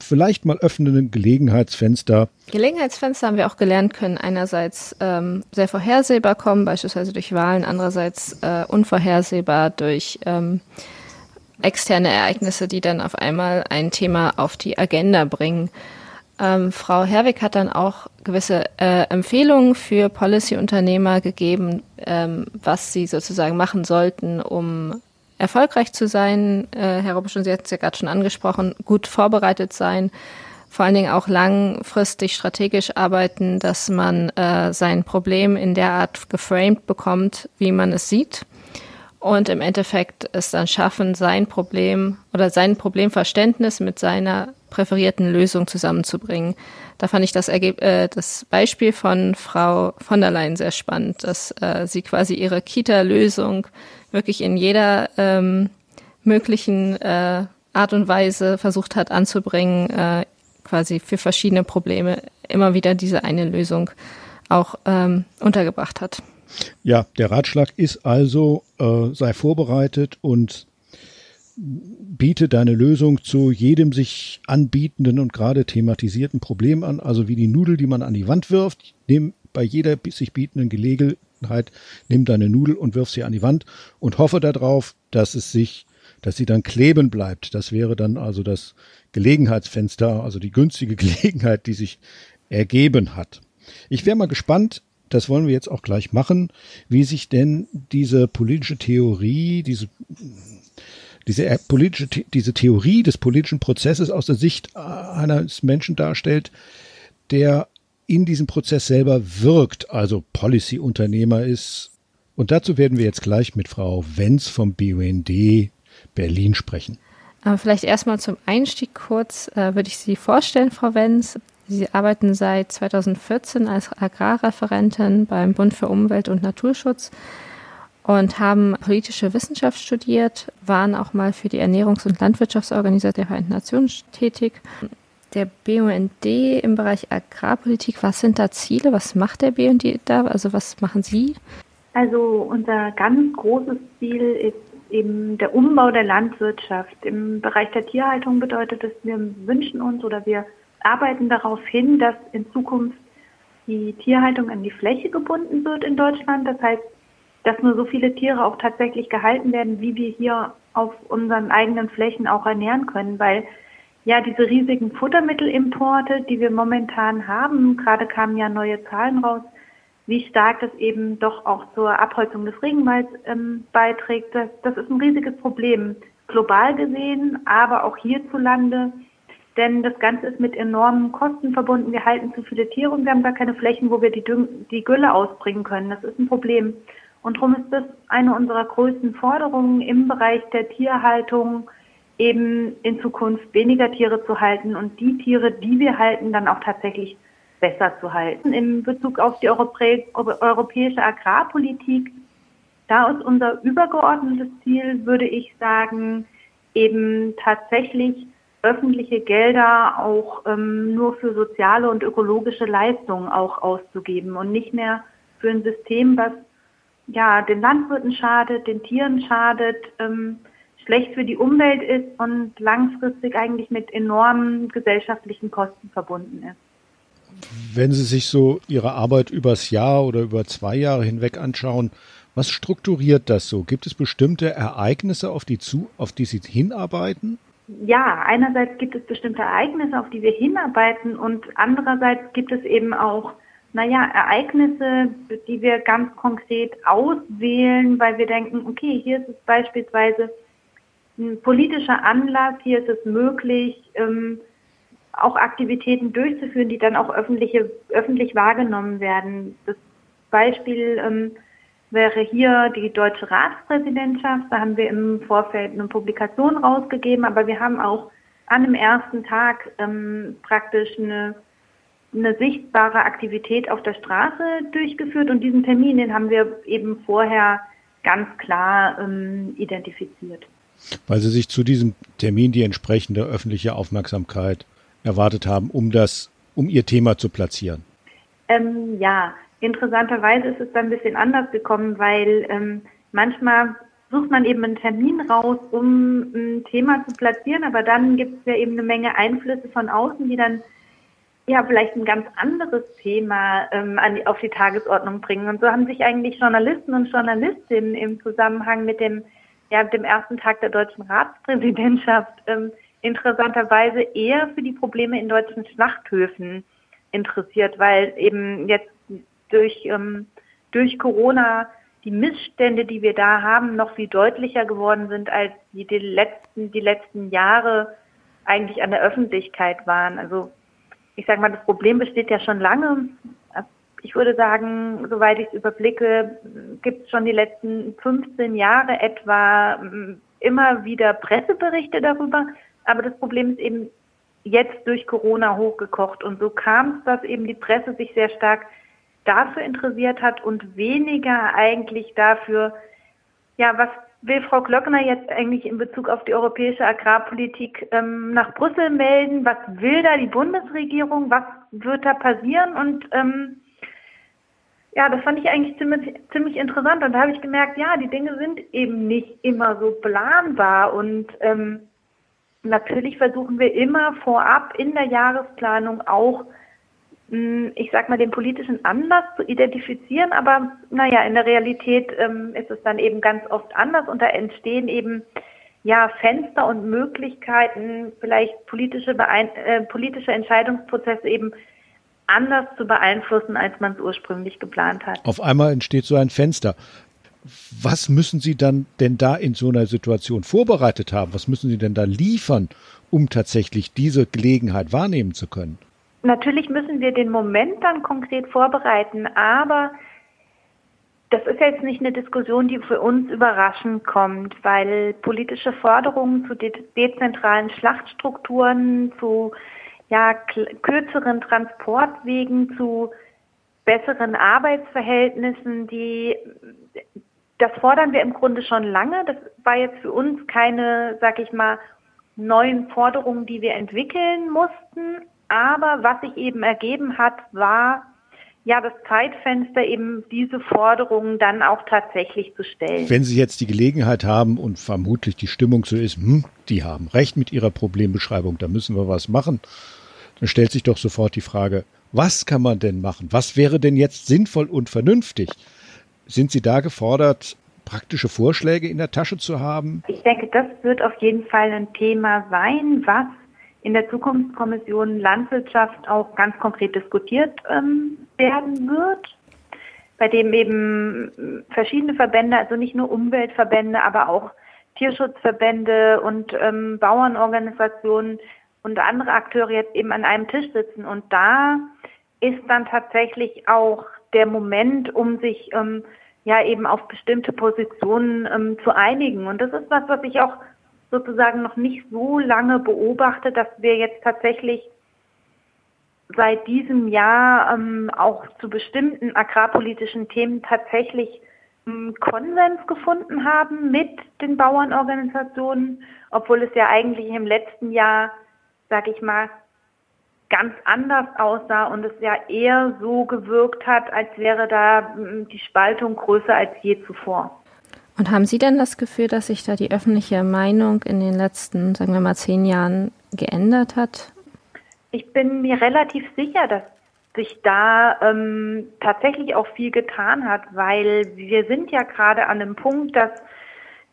vielleicht mal öffnenden Gelegenheitsfenster. Gelegenheitsfenster haben wir auch gelernt, können einerseits ähm, sehr vorhersehbar kommen, beispielsweise durch Wahlen, andererseits äh, unvorhersehbar durch ähm, externe Ereignisse, die dann auf einmal ein Thema auf die Agenda bringen. Ähm, Frau Herwig hat dann auch gewisse äh, Empfehlungen für Policy-Unternehmer gegeben, ähm, was sie sozusagen machen sollten, um erfolgreich zu sein. Äh, Herr Robischon, Sie hatten es ja gerade schon angesprochen, gut vorbereitet sein, vor allen Dingen auch langfristig strategisch arbeiten, dass man äh, sein Problem in der Art geframed bekommt, wie man es sieht und im Endeffekt es dann schaffen, sein Problem oder sein Problemverständnis mit seiner präferierten Lösung zusammenzubringen. Da fand ich das, Ergeb äh, das Beispiel von Frau von der Leyen sehr spannend, dass äh, sie quasi ihre Kita-Lösung wirklich in jeder ähm, möglichen äh, Art und Weise versucht hat anzubringen, äh, quasi für verschiedene Probleme immer wieder diese eine Lösung auch ähm, untergebracht hat. Ja, der Ratschlag ist also, äh, sei vorbereitet und biete deine Lösung zu jedem sich anbietenden und gerade thematisierten Problem an, also wie die Nudel, die man an die Wand wirft. Nimm bei jeder sich bietenden Gelegenheit, nimm deine Nudel und wirf sie an die Wand und hoffe darauf, dass es sich, dass sie dann kleben bleibt. Das wäre dann also das Gelegenheitsfenster, also die günstige Gelegenheit, die sich ergeben hat. Ich wäre mal gespannt, das wollen wir jetzt auch gleich machen, wie sich denn diese politische Theorie, diese diese politische, diese Theorie des politischen Prozesses aus der Sicht eines Menschen darstellt, der in diesem Prozess selber wirkt, also Policy-Unternehmer ist. Und dazu werden wir jetzt gleich mit Frau Wenz vom BUND Berlin sprechen. Aber vielleicht erstmal zum Einstieg kurz äh, würde ich Sie vorstellen, Frau Wenz. Sie arbeiten seit 2014 als Agrarreferentin beim Bund für Umwelt und Naturschutz und haben politische Wissenschaft studiert, waren auch mal für die Ernährungs- und Landwirtschaftsorganisation der Vereinten Nationen tätig. Der BUND im Bereich Agrarpolitik, was sind da Ziele? Was macht der BUND da? Also was machen Sie? Also unser ganz großes Ziel ist eben der Umbau der Landwirtschaft. Im Bereich der Tierhaltung bedeutet es, wir wünschen uns oder wir arbeiten darauf hin, dass in Zukunft die Tierhaltung an die Fläche gebunden wird in Deutschland. Das heißt, dass nur so viele Tiere auch tatsächlich gehalten werden, wie wir hier auf unseren eigenen Flächen auch ernähren können, weil ja diese riesigen Futtermittelimporte, die wir momentan haben, gerade kamen ja neue Zahlen raus, wie stark das eben doch auch zur Abholzung des Regenwalds ähm, beiträgt. Das, das ist ein riesiges Problem, global gesehen, aber auch hierzulande. Denn das Ganze ist mit enormen Kosten verbunden. Wir halten zu viele Tiere und wir haben gar keine Flächen, wo wir die, Düng die Gülle ausbringen können. Das ist ein Problem. Und darum ist das eine unserer größten Forderungen im Bereich der Tierhaltung, eben in Zukunft weniger Tiere zu halten und die Tiere, die wir halten, dann auch tatsächlich besser zu halten. In Bezug auf die Europä europäische Agrarpolitik, da ist unser übergeordnetes Ziel, würde ich sagen, eben tatsächlich öffentliche Gelder auch ähm, nur für soziale und ökologische Leistungen auch auszugeben und nicht mehr für ein System, was ja den Landwirten schadet, den Tieren schadet, ähm, schlecht für die Umwelt ist und langfristig eigentlich mit enormen gesellschaftlichen Kosten verbunden ist. Wenn Sie sich so Ihre Arbeit übers Jahr oder über zwei Jahre hinweg anschauen, was strukturiert das so? Gibt es bestimmte Ereignisse, auf die, zu, auf die Sie hinarbeiten? Ja, einerseits gibt es bestimmte Ereignisse, auf die wir hinarbeiten und andererseits gibt es eben auch, naja, Ereignisse, die wir ganz konkret auswählen, weil wir denken, okay, hier ist es beispielsweise ein politischer Anlass, hier ist es möglich, ähm, auch Aktivitäten durchzuführen, die dann auch öffentliche, öffentlich wahrgenommen werden. Das Beispiel ähm, wäre hier die deutsche Ratspräsidentschaft. Da haben wir im Vorfeld eine Publikation rausgegeben, aber wir haben auch an dem ersten Tag ähm, praktisch eine, eine sichtbare Aktivität auf der Straße durchgeführt und diesen Termin, den haben wir eben vorher ganz klar ähm, identifiziert. Weil Sie sich zu diesem Termin die entsprechende öffentliche Aufmerksamkeit erwartet haben, um das, um Ihr Thema zu platzieren. Ähm, ja, Interessanterweise ist es dann ein bisschen anders gekommen, weil ähm, manchmal sucht man eben einen Termin raus, um ein Thema zu platzieren, aber dann gibt es ja eben eine Menge Einflüsse von außen, die dann ja vielleicht ein ganz anderes Thema ähm, an die, auf die Tagesordnung bringen. Und so haben sich eigentlich Journalisten und Journalistinnen im Zusammenhang mit dem ja, dem ersten Tag der deutschen Ratspräsidentschaft ähm, interessanterweise eher für die Probleme in deutschen Schlachthöfen interessiert, weil eben jetzt durch, ähm, durch Corona die Missstände, die wir da haben, noch viel deutlicher geworden sind, als die, die, letzten, die letzten Jahre eigentlich an der Öffentlichkeit waren. Also ich sage mal, das Problem besteht ja schon lange. ich würde sagen, soweit ich es überblicke, gibt es schon die letzten 15 Jahre etwa mm, immer wieder Presseberichte darüber. Aber das Problem ist eben jetzt durch Corona hochgekocht. Und so kam es, dass eben die Presse sich sehr stark dafür interessiert hat und weniger eigentlich dafür, ja, was will Frau Glöckner jetzt eigentlich in Bezug auf die europäische Agrarpolitik ähm, nach Brüssel melden? Was will da die Bundesregierung? Was wird da passieren? Und ähm, ja, das fand ich eigentlich ziemlich, ziemlich interessant. Und da habe ich gemerkt, ja, die Dinge sind eben nicht immer so planbar. Und ähm, natürlich versuchen wir immer vorab in der Jahresplanung auch ich sag mal, den politischen Anlass zu identifizieren, aber naja, in der Realität ähm, ist es dann eben ganz oft anders und da entstehen eben ja Fenster und Möglichkeiten, vielleicht politische, äh, politische Entscheidungsprozesse eben anders zu beeinflussen, als man es ursprünglich geplant hat. Auf einmal entsteht so ein Fenster. Was müssen Sie dann denn da in so einer Situation vorbereitet haben? Was müssen Sie denn da liefern, um tatsächlich diese Gelegenheit wahrnehmen zu können? Natürlich müssen wir den Moment dann konkret vorbereiten, aber das ist jetzt nicht eine Diskussion, die für uns überraschend kommt, weil politische Forderungen zu de dezentralen Schlachtstrukturen, zu ja, kürzeren Transportwegen, zu besseren Arbeitsverhältnissen, die das fordern wir im Grunde schon lange. Das war jetzt für uns keine, sag ich mal, neuen Forderungen, die wir entwickeln mussten. Aber was sich eben ergeben hat, war ja das Zeitfenster, eben diese Forderungen dann auch tatsächlich zu stellen. Wenn Sie jetzt die Gelegenheit haben und vermutlich die Stimmung so ist, hm, die haben recht mit ihrer Problembeschreibung, da müssen wir was machen, dann stellt sich doch sofort die Frage, was kann man denn machen? Was wäre denn jetzt sinnvoll und vernünftig? Sind Sie da gefordert, praktische Vorschläge in der Tasche zu haben? Ich denke, das wird auf jeden Fall ein Thema sein, was in der Zukunftskommission Landwirtschaft auch ganz konkret diskutiert ähm, werden wird, bei dem eben verschiedene Verbände, also nicht nur Umweltverbände, aber auch Tierschutzverbände und ähm, Bauernorganisationen und andere Akteure jetzt eben an einem Tisch sitzen. Und da ist dann tatsächlich auch der Moment, um sich ähm, ja eben auf bestimmte Positionen ähm, zu einigen. Und das ist was, was ich auch sozusagen noch nicht so lange beobachtet, dass wir jetzt tatsächlich seit diesem Jahr ähm, auch zu bestimmten agrarpolitischen Themen tatsächlich ähm, Konsens gefunden haben mit den Bauernorganisationen, obwohl es ja eigentlich im letzten Jahr, sag ich mal, ganz anders aussah und es ja eher so gewirkt hat, als wäre da ähm, die Spaltung größer als je zuvor. Und haben Sie denn das Gefühl, dass sich da die öffentliche Meinung in den letzten, sagen wir mal, zehn Jahren geändert hat? Ich bin mir relativ sicher, dass sich da ähm, tatsächlich auch viel getan hat, weil wir sind ja gerade an einem Punkt, dass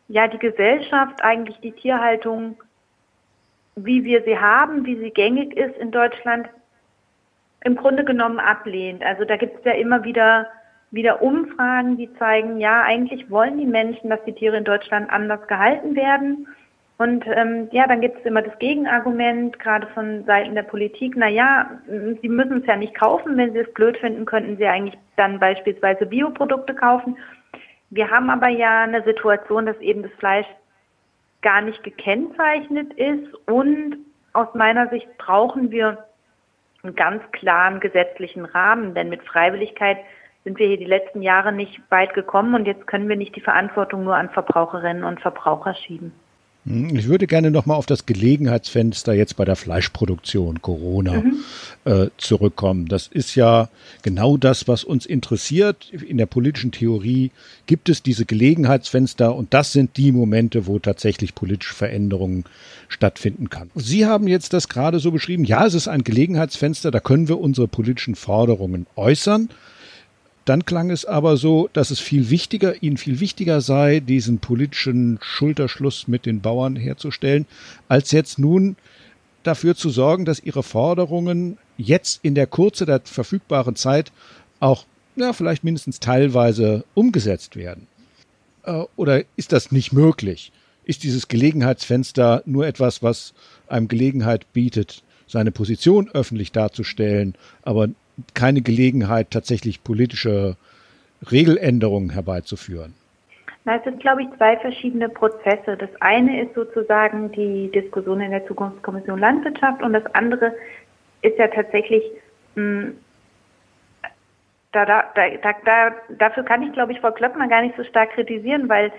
ja die Gesellschaft eigentlich die Tierhaltung, wie wir sie haben, wie sie gängig ist in Deutschland, im Grunde genommen ablehnt. Also da gibt es ja immer wieder wieder Umfragen, die zeigen, ja, eigentlich wollen die Menschen, dass die Tiere in Deutschland anders gehalten werden. Und ähm, ja, dann gibt es immer das Gegenargument, gerade von Seiten der Politik, na ja, sie müssen es ja nicht kaufen, wenn sie es blöd finden, könnten sie eigentlich dann beispielsweise Bioprodukte kaufen. Wir haben aber ja eine Situation, dass eben das Fleisch gar nicht gekennzeichnet ist und aus meiner Sicht brauchen wir einen ganz klaren gesetzlichen Rahmen, denn mit Freiwilligkeit sind wir hier die letzten Jahre nicht weit gekommen und jetzt können wir nicht die Verantwortung nur an Verbraucherinnen und Verbraucher schieben. Hm, ich würde gerne nochmal auf das Gelegenheitsfenster jetzt bei der Fleischproduktion Corona mhm. äh, zurückkommen. Das ist ja genau das, was uns interessiert. In der politischen Theorie gibt es diese Gelegenheitsfenster und das sind die Momente, wo tatsächlich politische Veränderungen stattfinden kann. Sie haben jetzt das gerade so beschrieben. Ja, es ist ein Gelegenheitsfenster, da können wir unsere politischen Forderungen äußern. Dann klang es aber so, dass es viel wichtiger, ihnen viel wichtiger sei, diesen politischen Schulterschluss mit den Bauern herzustellen, als jetzt nun dafür zu sorgen, dass ihre Forderungen jetzt in der Kurze der verfügbaren Zeit auch ja, vielleicht mindestens teilweise umgesetzt werden. Äh, oder ist das nicht möglich? Ist dieses Gelegenheitsfenster nur etwas, was einem Gelegenheit bietet, seine Position öffentlich darzustellen, aber keine Gelegenheit, tatsächlich politische Regeländerungen herbeizuführen? es sind, glaube ich, zwei verschiedene Prozesse. Das eine ist sozusagen die Diskussion in der Zukunftskommission Landwirtschaft und das andere ist ja tatsächlich, mh, hm, da, da, da, da, dafür kann ich, glaube ich, Frau Klöppner gar nicht so stark kritisieren, weil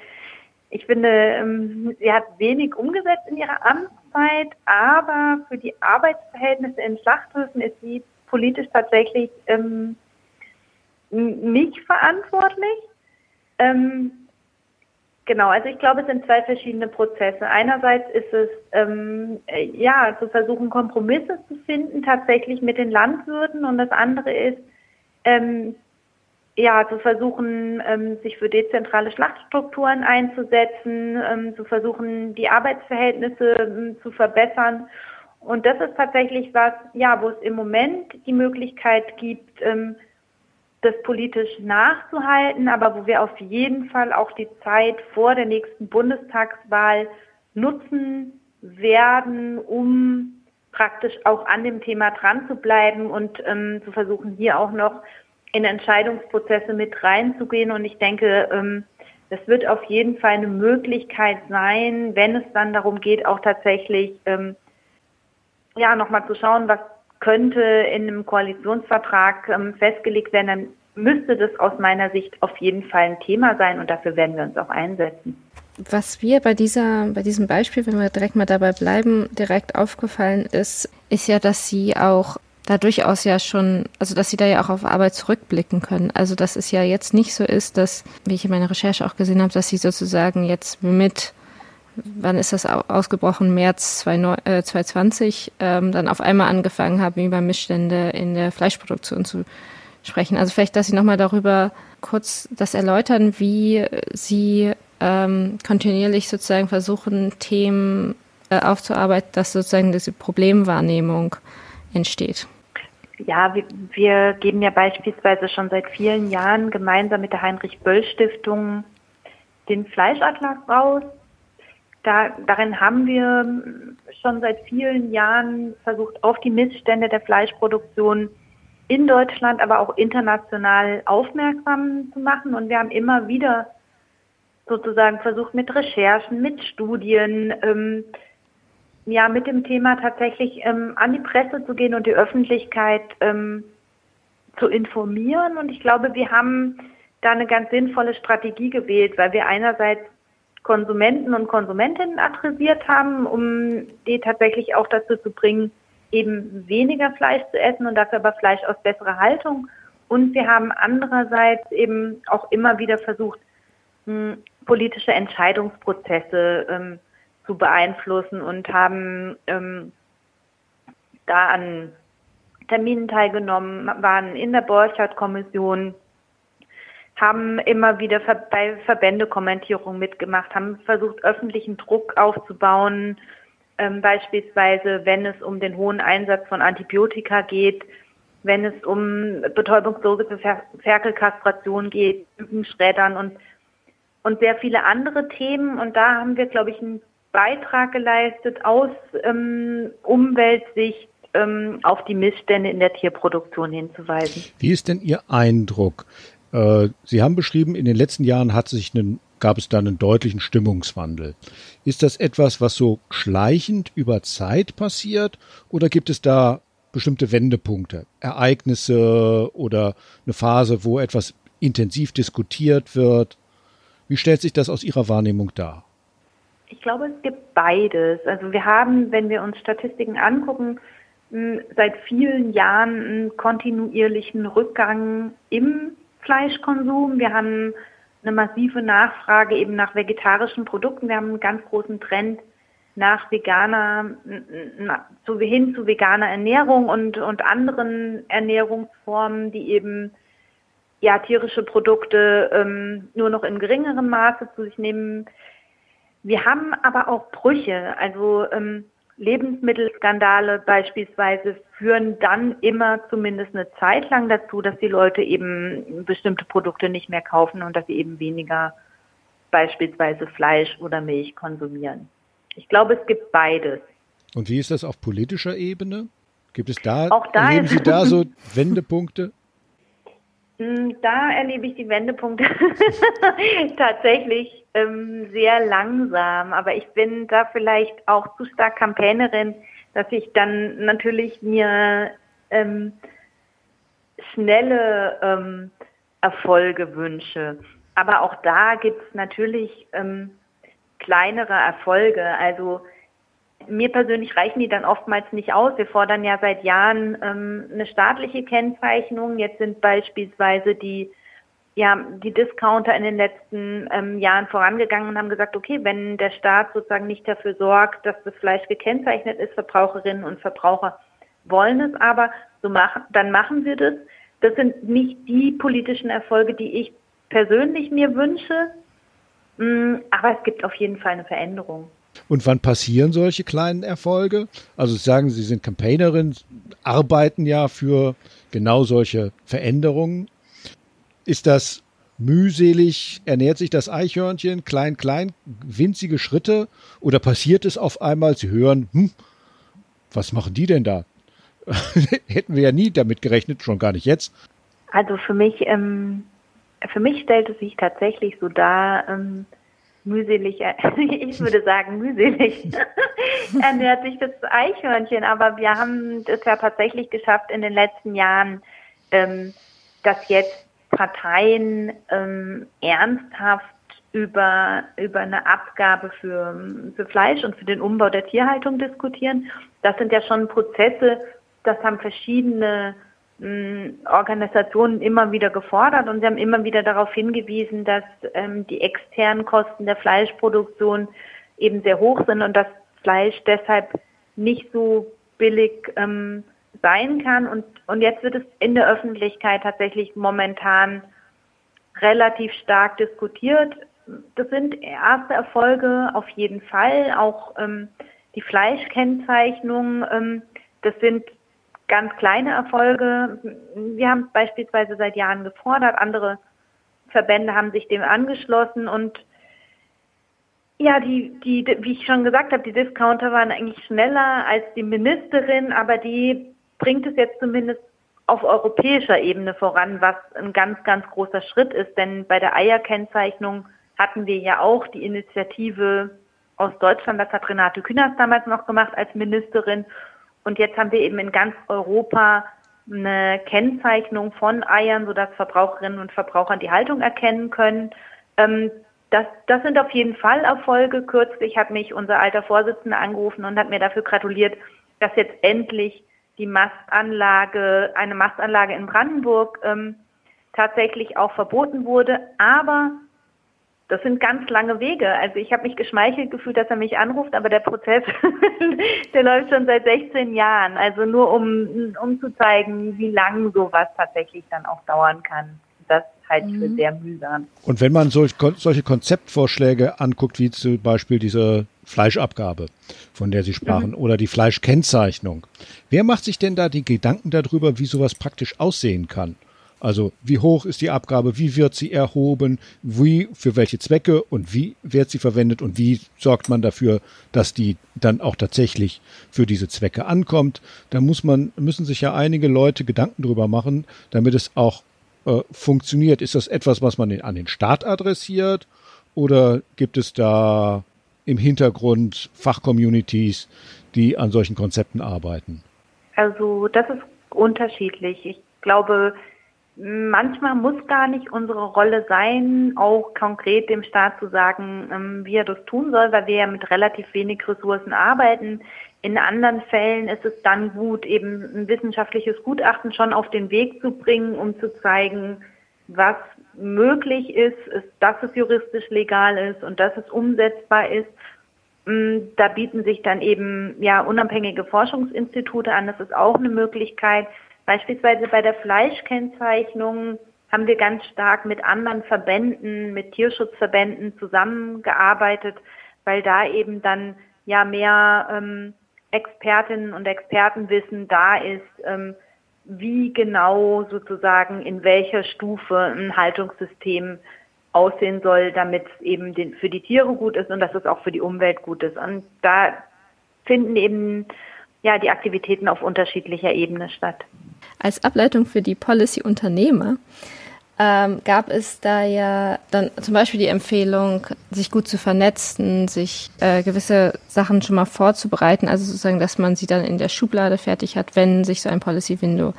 ich finde, ähm, sie hat wenig umgesetzt in ihrer Amtszeit, aber für die Arbeitsverhältnisse in Schlachthöfen ist sie politisch tatsächlich ähm, nicht verantwortlich. Ähm, genau, also ich glaube, es sind zwei verschiedene Prozesse. Einerseits ist es, ähm, ja, zu versuchen, Kompromisse zu finden, tatsächlich mit den Landwirten und das andere ist, ähm, ja, zu versuchen, ähm, sich für dezentrale Schlachtstrukturen einzusetzen, ähm, zu versuchen, die Arbeitsverhältnisse ähm, zu verbessern. Und das ist tatsächlich was, ja, wo es im Moment die Möglichkeit gibt, ähm, das politisch nachzuhalten, aber wo wir auf jeden Fall auch die Zeit vor der nächsten Bundestagswahl nutzen werden, um praktisch auch an dem Thema dran zu bleiben und ähm, zu versuchen, hier auch noch in Entscheidungsprozesse mit reinzugehen. Und ich denke, ähm, das wird auf jeden Fall eine Möglichkeit sein, wenn es dann darum geht, auch tatsächlich ähm, ja nochmal zu schauen, was könnte in einem Koalitionsvertrag ähm, festgelegt werden, dann müsste das aus meiner Sicht auf jeden Fall ein Thema sein und dafür werden wir uns auch einsetzen. Was wir bei dieser, bei diesem Beispiel, wenn wir direkt mal dabei bleiben, direkt aufgefallen ist, ist ja, dass sie auch da durchaus ja schon, also dass sie da ja auch auf Arbeit zurückblicken können. Also dass es ja jetzt nicht so ist, dass, wie ich in meiner Recherche auch gesehen habe, dass sie sozusagen jetzt mit, wann ist das ausgebrochen, März 2020, äh, ähm, dann auf einmal angefangen haben, über Missstände in der Fleischproduktion zu sprechen. Also vielleicht, dass Sie nochmal darüber kurz das erläutern, wie Sie ähm, kontinuierlich sozusagen versuchen, Themen äh, aufzuarbeiten, dass sozusagen diese Problemwahrnehmung entsteht. Ja, wir, wir geben ja beispielsweise schon seit vielen Jahren gemeinsam mit der Heinrich-Böll-Stiftung den Fleischatlas raus. Da, darin haben wir schon seit vielen Jahren versucht, auf die Missstände der Fleischproduktion in Deutschland, aber auch international aufmerksam zu machen. Und wir haben immer wieder sozusagen versucht, mit Recherchen, mit Studien, ähm, ja, mit dem Thema tatsächlich ähm, an die Presse zu gehen und die Öffentlichkeit ähm, zu informieren. Und ich glaube, wir haben da eine ganz sinnvolle Strategie gewählt, weil wir einerseits Konsumenten und Konsumentinnen adressiert haben, um die tatsächlich auch dazu zu bringen, eben weniger Fleisch zu essen und dafür aber Fleisch aus besserer Haltung. Und wir haben andererseits eben auch immer wieder versucht, hm, politische Entscheidungsprozesse ähm, zu beeinflussen und haben ähm, da an Terminen teilgenommen, waren in der Borchardt-Kommission, haben immer wieder bei Verbändekommentierungen mitgemacht, haben versucht, öffentlichen Druck aufzubauen, ähm, beispielsweise wenn es um den hohen Einsatz von Antibiotika geht, wenn es um Fer Ferkelkastration geht, Lügenschreddern und, und sehr viele andere Themen. Und da haben wir, glaube ich, einen Beitrag geleistet aus ähm, Umweltsicht ähm, auf die Missstände in der Tierproduktion hinzuweisen. Wie ist denn Ihr Eindruck? Äh, Sie haben beschrieben, in den letzten Jahren hat sich einen, gab es da einen deutlichen Stimmungswandel. Ist das etwas, was so schleichend über Zeit passiert oder gibt es da bestimmte Wendepunkte, Ereignisse oder eine Phase, wo etwas intensiv diskutiert wird? Wie stellt sich das aus Ihrer Wahrnehmung dar? Ich glaube, es gibt beides. Also wir haben, wenn wir uns Statistiken angucken, seit vielen Jahren einen kontinuierlichen Rückgang im Fleischkonsum. Wir haben eine massive Nachfrage eben nach vegetarischen Produkten. Wir haben einen ganz großen Trend nach veganer, hin zu veganer Ernährung und, und anderen Ernährungsformen, die eben ja tierische Produkte ähm, nur noch in geringerem Maße zu sich nehmen. Wir haben aber auch Brüche, also ähm, Lebensmittelskandale beispielsweise führen dann immer zumindest eine Zeit lang dazu, dass die Leute eben bestimmte Produkte nicht mehr kaufen und dass sie eben weniger beispielsweise Fleisch oder Milch konsumieren. Ich glaube, es gibt beides. Und wie ist das auf politischer Ebene? Gibt es da, auch da erleben Sie da so Wendepunkte? Hm, da erlebe ich die Wendepunkte tatsächlich ähm, sehr langsam. Aber ich bin da vielleicht auch zu stark Campaignerin, dass ich dann natürlich mir ähm, schnelle ähm, Erfolge wünsche. Aber auch da gibt es natürlich ähm, kleinere Erfolge. Also mir persönlich reichen die dann oftmals nicht aus. Wir fordern ja seit Jahren ähm, eine staatliche Kennzeichnung. Jetzt sind beispielsweise die ja, die Discounter in den letzten ähm, Jahren vorangegangen und haben gesagt, okay, wenn der Staat sozusagen nicht dafür sorgt, dass das Fleisch gekennzeichnet ist, Verbraucherinnen und Verbraucher wollen es aber, so machen, dann machen wir das. Das sind nicht die politischen Erfolge, die ich persönlich mir wünsche, mm, aber es gibt auf jeden Fall eine Veränderung. Und wann passieren solche kleinen Erfolge? Also Sie sagen, Sie sind Campaignerin, arbeiten ja für genau solche Veränderungen. Ist das mühselig, ernährt sich das Eichhörnchen klein, klein, winzige Schritte oder passiert es auf einmal, Sie hören, hm, was machen die denn da? Hätten wir ja nie damit gerechnet, schon gar nicht jetzt. Also für mich, ähm, für mich stellt es sich tatsächlich so dar, ähm, mühselig, ich würde sagen mühselig, ernährt sich das Eichhörnchen. Aber wir haben es ja tatsächlich geschafft in den letzten Jahren, ähm, dass jetzt Parteien ähm, ernsthaft über, über eine Abgabe für, für Fleisch und für den Umbau der Tierhaltung diskutieren. Das sind ja schon Prozesse, das haben verschiedene Organisationen immer wieder gefordert und sie haben immer wieder darauf hingewiesen, dass ähm, die externen Kosten der Fleischproduktion eben sehr hoch sind und das Fleisch deshalb nicht so billig ähm, sein kann. Und, und jetzt wird es in der Öffentlichkeit tatsächlich momentan relativ stark diskutiert. Das sind erste Erfolge auf jeden Fall. Auch ähm, die Fleischkennzeichnung, ähm, das sind ganz kleine Erfolge. Wir haben beispielsweise seit Jahren gefordert, andere Verbände haben sich dem angeschlossen und ja, die, die, wie ich schon gesagt habe, die Discounter waren eigentlich schneller als die Ministerin, aber die bringt es jetzt zumindest auf europäischer Ebene voran, was ein ganz, ganz großer Schritt ist. Denn bei der Eierkennzeichnung hatten wir ja auch die Initiative aus Deutschland, das hat Renate Künast damals noch gemacht als Ministerin. Und jetzt haben wir eben in ganz Europa eine Kennzeichnung von Eiern, sodass Verbraucherinnen und Verbraucher die Haltung erkennen können. Ähm, das, das sind auf jeden Fall Erfolge. Kürzlich hat mich unser alter Vorsitzender angerufen und hat mir dafür gratuliert, dass jetzt endlich die Mastanlage, eine Mastanlage in Brandenburg ähm, tatsächlich auch verboten wurde. Aber das sind ganz lange Wege. Also ich habe mich geschmeichelt gefühlt, dass er mich anruft, aber der Prozess, der läuft schon seit 16 Jahren. Also nur um, um zu zeigen, wie lang sowas tatsächlich dann auch dauern kann. Das halte ich für mhm. sehr mühsam. Und wenn man solch, solche Konzeptvorschläge anguckt, wie zum Beispiel diese Fleischabgabe, von der Sie sprachen, mhm. oder die Fleischkennzeichnung, wer macht sich denn da die Gedanken darüber, wie sowas praktisch aussehen kann? Also wie hoch ist die Abgabe, wie wird sie erhoben, wie, für welche Zwecke und wie wird sie verwendet und wie sorgt man dafür, dass die dann auch tatsächlich für diese Zwecke ankommt. Da muss man, müssen sich ja einige Leute Gedanken drüber machen, damit es auch äh, funktioniert. Ist das etwas, was man an den Staat adressiert oder gibt es da im Hintergrund Fachcommunities, die an solchen Konzepten arbeiten? Also das ist unterschiedlich. Ich glaube, manchmal muss gar nicht unsere Rolle sein, auch konkret dem Staat zu sagen, ähm, wie er das tun soll, weil wir ja mit relativ wenig Ressourcen arbeiten. In anderen Fällen ist es dann gut, eben ein wissenschaftliches Gutachten schon auf den Weg zu bringen, um zu zeigen, was möglich ist, ist dass es juristisch legal ist und dass es umsetzbar ist. Mm, da bieten sich dann eben ja unabhängige Forschungsinstitute an. Das ist auch eine Möglichkeit. Beispielsweise bei der Fleischkennzeichnung haben wir ganz stark mit anderen Verbänden, mit Tierschutzverbänden zusammengearbeitet, weil da eben dann ja mehr ähm, Expertinnen und Expertenwissen da ist, ähm, wie genau sozusagen in welcher Stufe ein Haltungssystem aussehen soll, damit es eben den, für die Tiere gut ist und dass es auch für die Umwelt gut ist. Und da finden eben ja, die Aktivitäten auf unterschiedlicher Ebene statt. Als Ableitung für die Policy-Unternehmer ähm, gab es da ja dann zum Beispiel die Empfehlung, sich gut zu vernetzen, sich äh, gewisse Sachen schon mal vorzubereiten, also sozusagen, dass man sie dann in der Schublade fertig hat, wenn sich so ein Policy-Window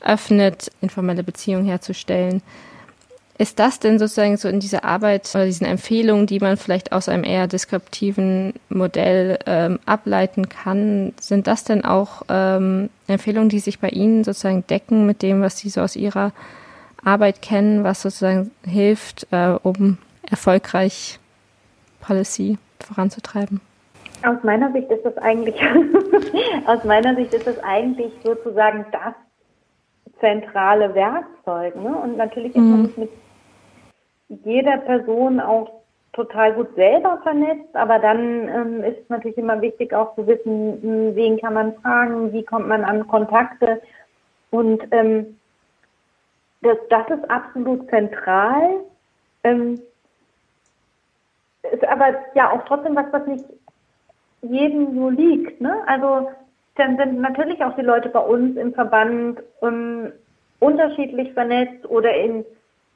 öffnet, informelle Beziehungen herzustellen. Ist das denn sozusagen so in dieser Arbeit oder diesen Empfehlungen, die man vielleicht aus einem eher deskriptiven Modell ähm, ableiten kann, sind das denn auch ähm, Empfehlungen, die sich bei Ihnen sozusagen decken mit dem, was Sie so aus Ihrer Arbeit kennen, was sozusagen hilft, äh, um erfolgreich Policy voranzutreiben? Aus meiner Sicht ist das eigentlich, aus meiner Sicht ist das eigentlich sozusagen das zentrale Werkzeug. Ne? Und natürlich ist man nicht mhm. mit jeder Person auch total gut selber vernetzt, aber dann ähm, ist natürlich immer wichtig auch zu wissen, hm, wen kann man fragen, wie kommt man an Kontakte und ähm, das, das ist absolut zentral. Ähm, ist aber ja auch trotzdem was, was nicht jedem so liegt. Ne? Also dann sind natürlich auch die Leute bei uns im Verband ähm, unterschiedlich vernetzt oder in,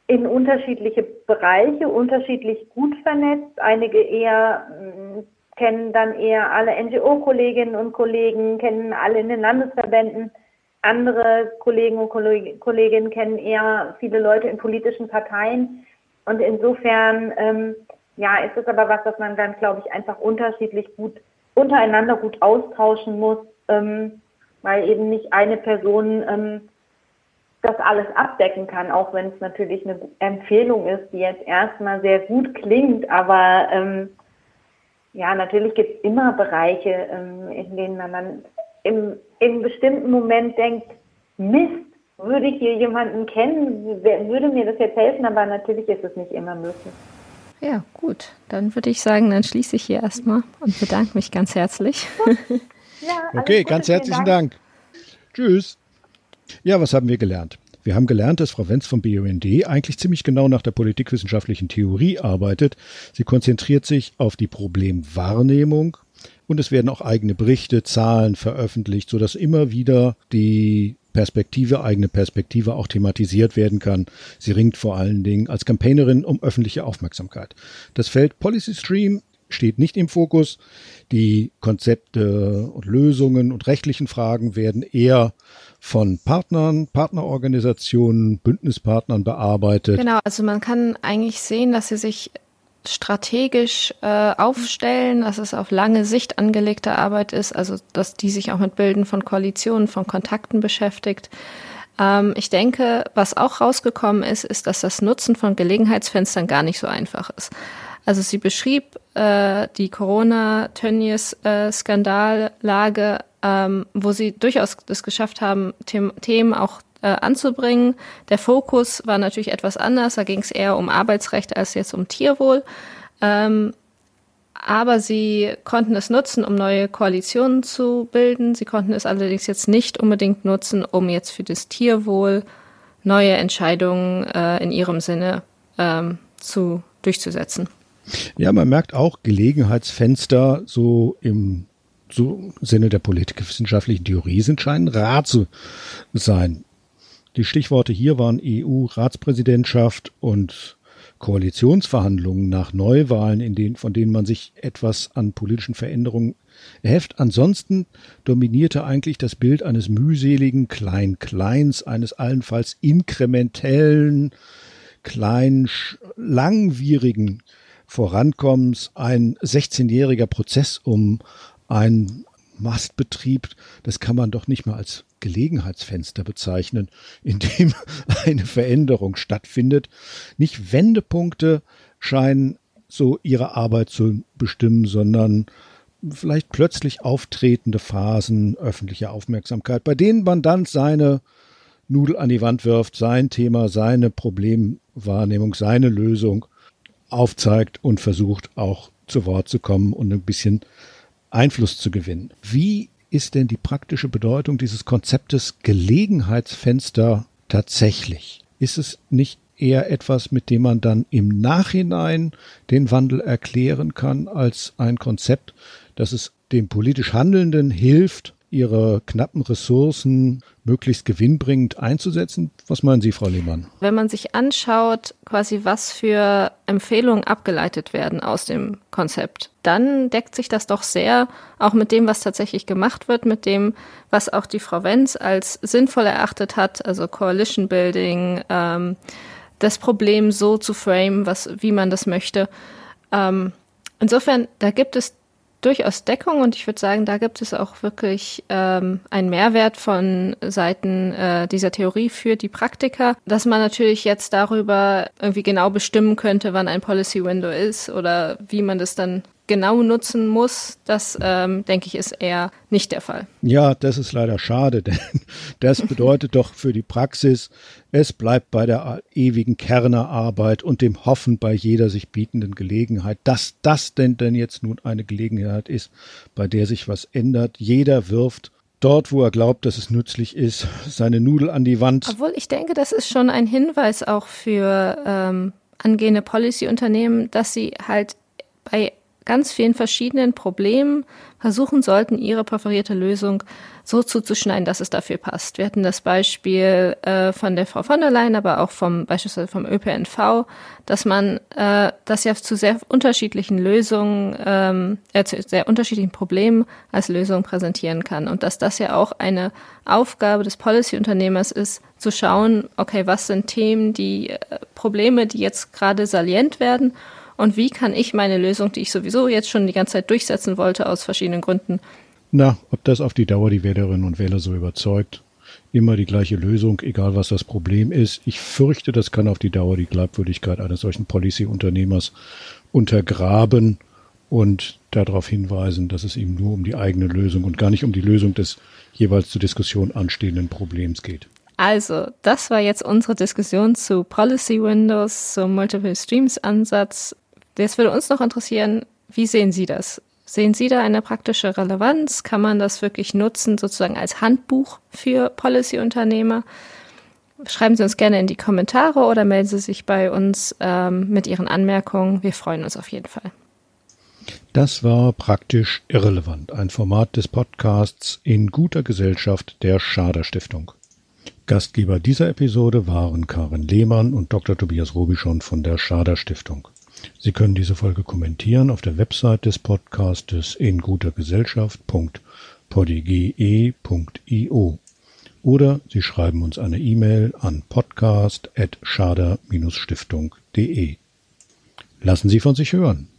in unterschiedliche Bereiche unterschiedlich gut vernetzt. Einige eher äh, kennen dann eher alle NGO-Kolleginnen und Kollegen, kennen alle in den Landesverbänden andere Kollegen und Kolleginnen kennen eher viele Leute in politischen Parteien. Und insofern, ähm, ja, ist es aber was, was man dann, glaube ich, einfach unterschiedlich gut, untereinander gut austauschen muss, ähm, weil eben nicht eine Person ähm, das alles abdecken kann, auch wenn es natürlich eine Empfehlung ist, die jetzt erstmal sehr gut klingt, aber ähm, ja, natürlich gibt es immer Bereiche, ähm, in denen man dann im, im bestimmten Moment denkt, Mist, würde ich hier jemanden kennen, würde mir das jetzt helfen, aber natürlich ist es nicht immer möglich. Ja, gut. Dann würde ich sagen, dann schließe ich hier erstmal und bedanke mich ganz herzlich. Ja, okay, Gute, ganz herzlichen Dank. Dank. Tschüss. Ja, was haben wir gelernt? Wir haben gelernt, dass Frau Wenz vom BUND eigentlich ziemlich genau nach der politikwissenschaftlichen Theorie arbeitet. Sie konzentriert sich auf die Problemwahrnehmung und es werden auch eigene Berichte, Zahlen veröffentlicht, sodass immer wieder die Perspektive, eigene Perspektive auch thematisiert werden kann. Sie ringt vor allen Dingen als Campaignerin um öffentliche Aufmerksamkeit. Das Feld Policy Stream steht nicht im Fokus. Die Konzepte und Lösungen und rechtlichen Fragen werden eher von Partnern, Partnerorganisationen, Bündnispartnern bearbeitet. Genau, also man kann eigentlich sehen, dass sie sich strategisch äh, aufstellen, dass es auf lange Sicht angelegte Arbeit ist, also dass die sich auch mit Bilden von Koalitionen, von Kontakten beschäftigt. Ähm, ich denke, was auch rausgekommen ist, ist, dass das Nutzen von Gelegenheitsfenstern gar nicht so einfach ist. Also sie beschrieb äh, die Corona-Tönnies-Skandallage, äh, ähm, wo sie durchaus es geschafft haben, The Themen auch äh, anzubringen. Der Fokus war natürlich etwas anders. Da ging es eher um Arbeitsrecht als jetzt um Tierwohl. Ähm, aber sie konnten es nutzen, um neue Koalitionen zu bilden. Sie konnten es allerdings jetzt nicht unbedingt nutzen, um jetzt für das Tierwohl neue Entscheidungen äh, in ihrem Sinne ähm, zu durchzusetzen. Ja, man merkt auch Gelegenheitsfenster so im so Sinne der politikwissenschaftlichen Theorie sind scheinen rar zu sein. Die Stichworte hier waren EU-Ratspräsidentschaft und Koalitionsverhandlungen nach Neuwahlen, in denen, von denen man sich etwas an politischen Veränderungen erheft. Ansonsten dominierte eigentlich das Bild eines mühseligen Klein-Kleins, eines allenfalls inkrementellen, kleinen, langwierigen Vorankommens, ein 16-jähriger Prozess um einen Mastbetrieb, das kann man doch nicht mal als Gelegenheitsfenster bezeichnen, in dem eine Veränderung stattfindet. Nicht Wendepunkte scheinen so ihre Arbeit zu bestimmen, sondern vielleicht plötzlich auftretende Phasen öffentlicher Aufmerksamkeit, bei denen man dann seine Nudel an die Wand wirft, sein Thema, seine Problemwahrnehmung, seine Lösung aufzeigt und versucht auch zu Wort zu kommen und ein bisschen Einfluss zu gewinnen. Wie ist denn die praktische Bedeutung dieses Konzeptes Gelegenheitsfenster tatsächlich? Ist es nicht eher etwas, mit dem man dann im Nachhinein den Wandel erklären kann, als ein Konzept, dass es dem politisch Handelnden hilft, ihre knappen Ressourcen möglichst gewinnbringend einzusetzen? Was meinen Sie, Frau Lehmann? Wenn man sich anschaut, quasi was für Empfehlungen abgeleitet werden aus dem Konzept, dann deckt sich das doch sehr auch mit dem, was tatsächlich gemacht wird, mit dem, was auch die Frau Wenz als sinnvoll erachtet hat, also Coalition Building, ähm, das Problem so zu frame, was, wie man das möchte. Ähm, insofern, da gibt es durchaus Deckung und ich würde sagen, da gibt es auch wirklich ähm, einen Mehrwert von Seiten äh, dieser Theorie für die Praktiker, dass man natürlich jetzt darüber irgendwie genau bestimmen könnte, wann ein Policy Window ist oder wie man das dann genau nutzen muss, das ähm, denke ich ist eher nicht der Fall. Ja, das ist leider schade, denn das bedeutet doch für die Praxis, es bleibt bei der ewigen Kernerarbeit und dem Hoffen bei jeder sich bietenden Gelegenheit, dass das denn denn jetzt nun eine Gelegenheit ist, bei der sich was ändert. Jeder wirft dort, wo er glaubt, dass es nützlich ist, seine Nudel an die Wand. Obwohl ich denke, das ist schon ein Hinweis auch für ähm, angehende Policy-Unternehmen, dass sie halt bei ganz vielen verschiedenen Problemen versuchen sollten, ihre präferierte Lösung so zuzuschneiden, dass es dafür passt. Wir hatten das Beispiel äh, von der Frau von der Leyen, aber auch vom beispielsweise vom ÖPNV, dass man äh, das ja zu sehr unterschiedlichen Lösungen, ähm, äh, zu sehr unterschiedlichen Problemen als Lösung präsentieren kann und dass das ja auch eine Aufgabe des Policy-Unternehmers ist, zu schauen, okay, was sind Themen, die äh, Probleme, die jetzt gerade salient werden und wie kann ich meine Lösung, die ich sowieso jetzt schon die ganze Zeit durchsetzen wollte, aus verschiedenen Gründen. Na, ob das auf die Dauer die Wählerinnen und Wähler so überzeugt? Immer die gleiche Lösung, egal was das Problem ist. Ich fürchte, das kann auf die Dauer die Glaubwürdigkeit eines solchen Policy-Unternehmers untergraben und darauf hinweisen, dass es ihm nur um die eigene Lösung und gar nicht um die Lösung des jeweils zur Diskussion anstehenden Problems geht. Also, das war jetzt unsere Diskussion zu Policy Windows, zum Multiple Streams Ansatz. Jetzt würde uns noch interessieren, wie sehen Sie das? Sehen Sie da eine praktische Relevanz? Kann man das wirklich nutzen, sozusagen als Handbuch für Policy-Unternehmer? Schreiben Sie uns gerne in die Kommentare oder melden Sie sich bei uns ähm, mit Ihren Anmerkungen. Wir freuen uns auf jeden Fall. Das war praktisch irrelevant, ein Format des Podcasts in guter Gesellschaft der Schader Stiftung. Gastgeber dieser Episode waren Karin Lehmann und Dr. Tobias Robischon von der Schader Stiftung. Sie können diese Folge kommentieren auf der Website des Podcastes in guter Gesellschaft.podige.io oder Sie schreiben uns eine E-Mail an podcast.schader-stiftung.de. Lassen Sie von sich hören.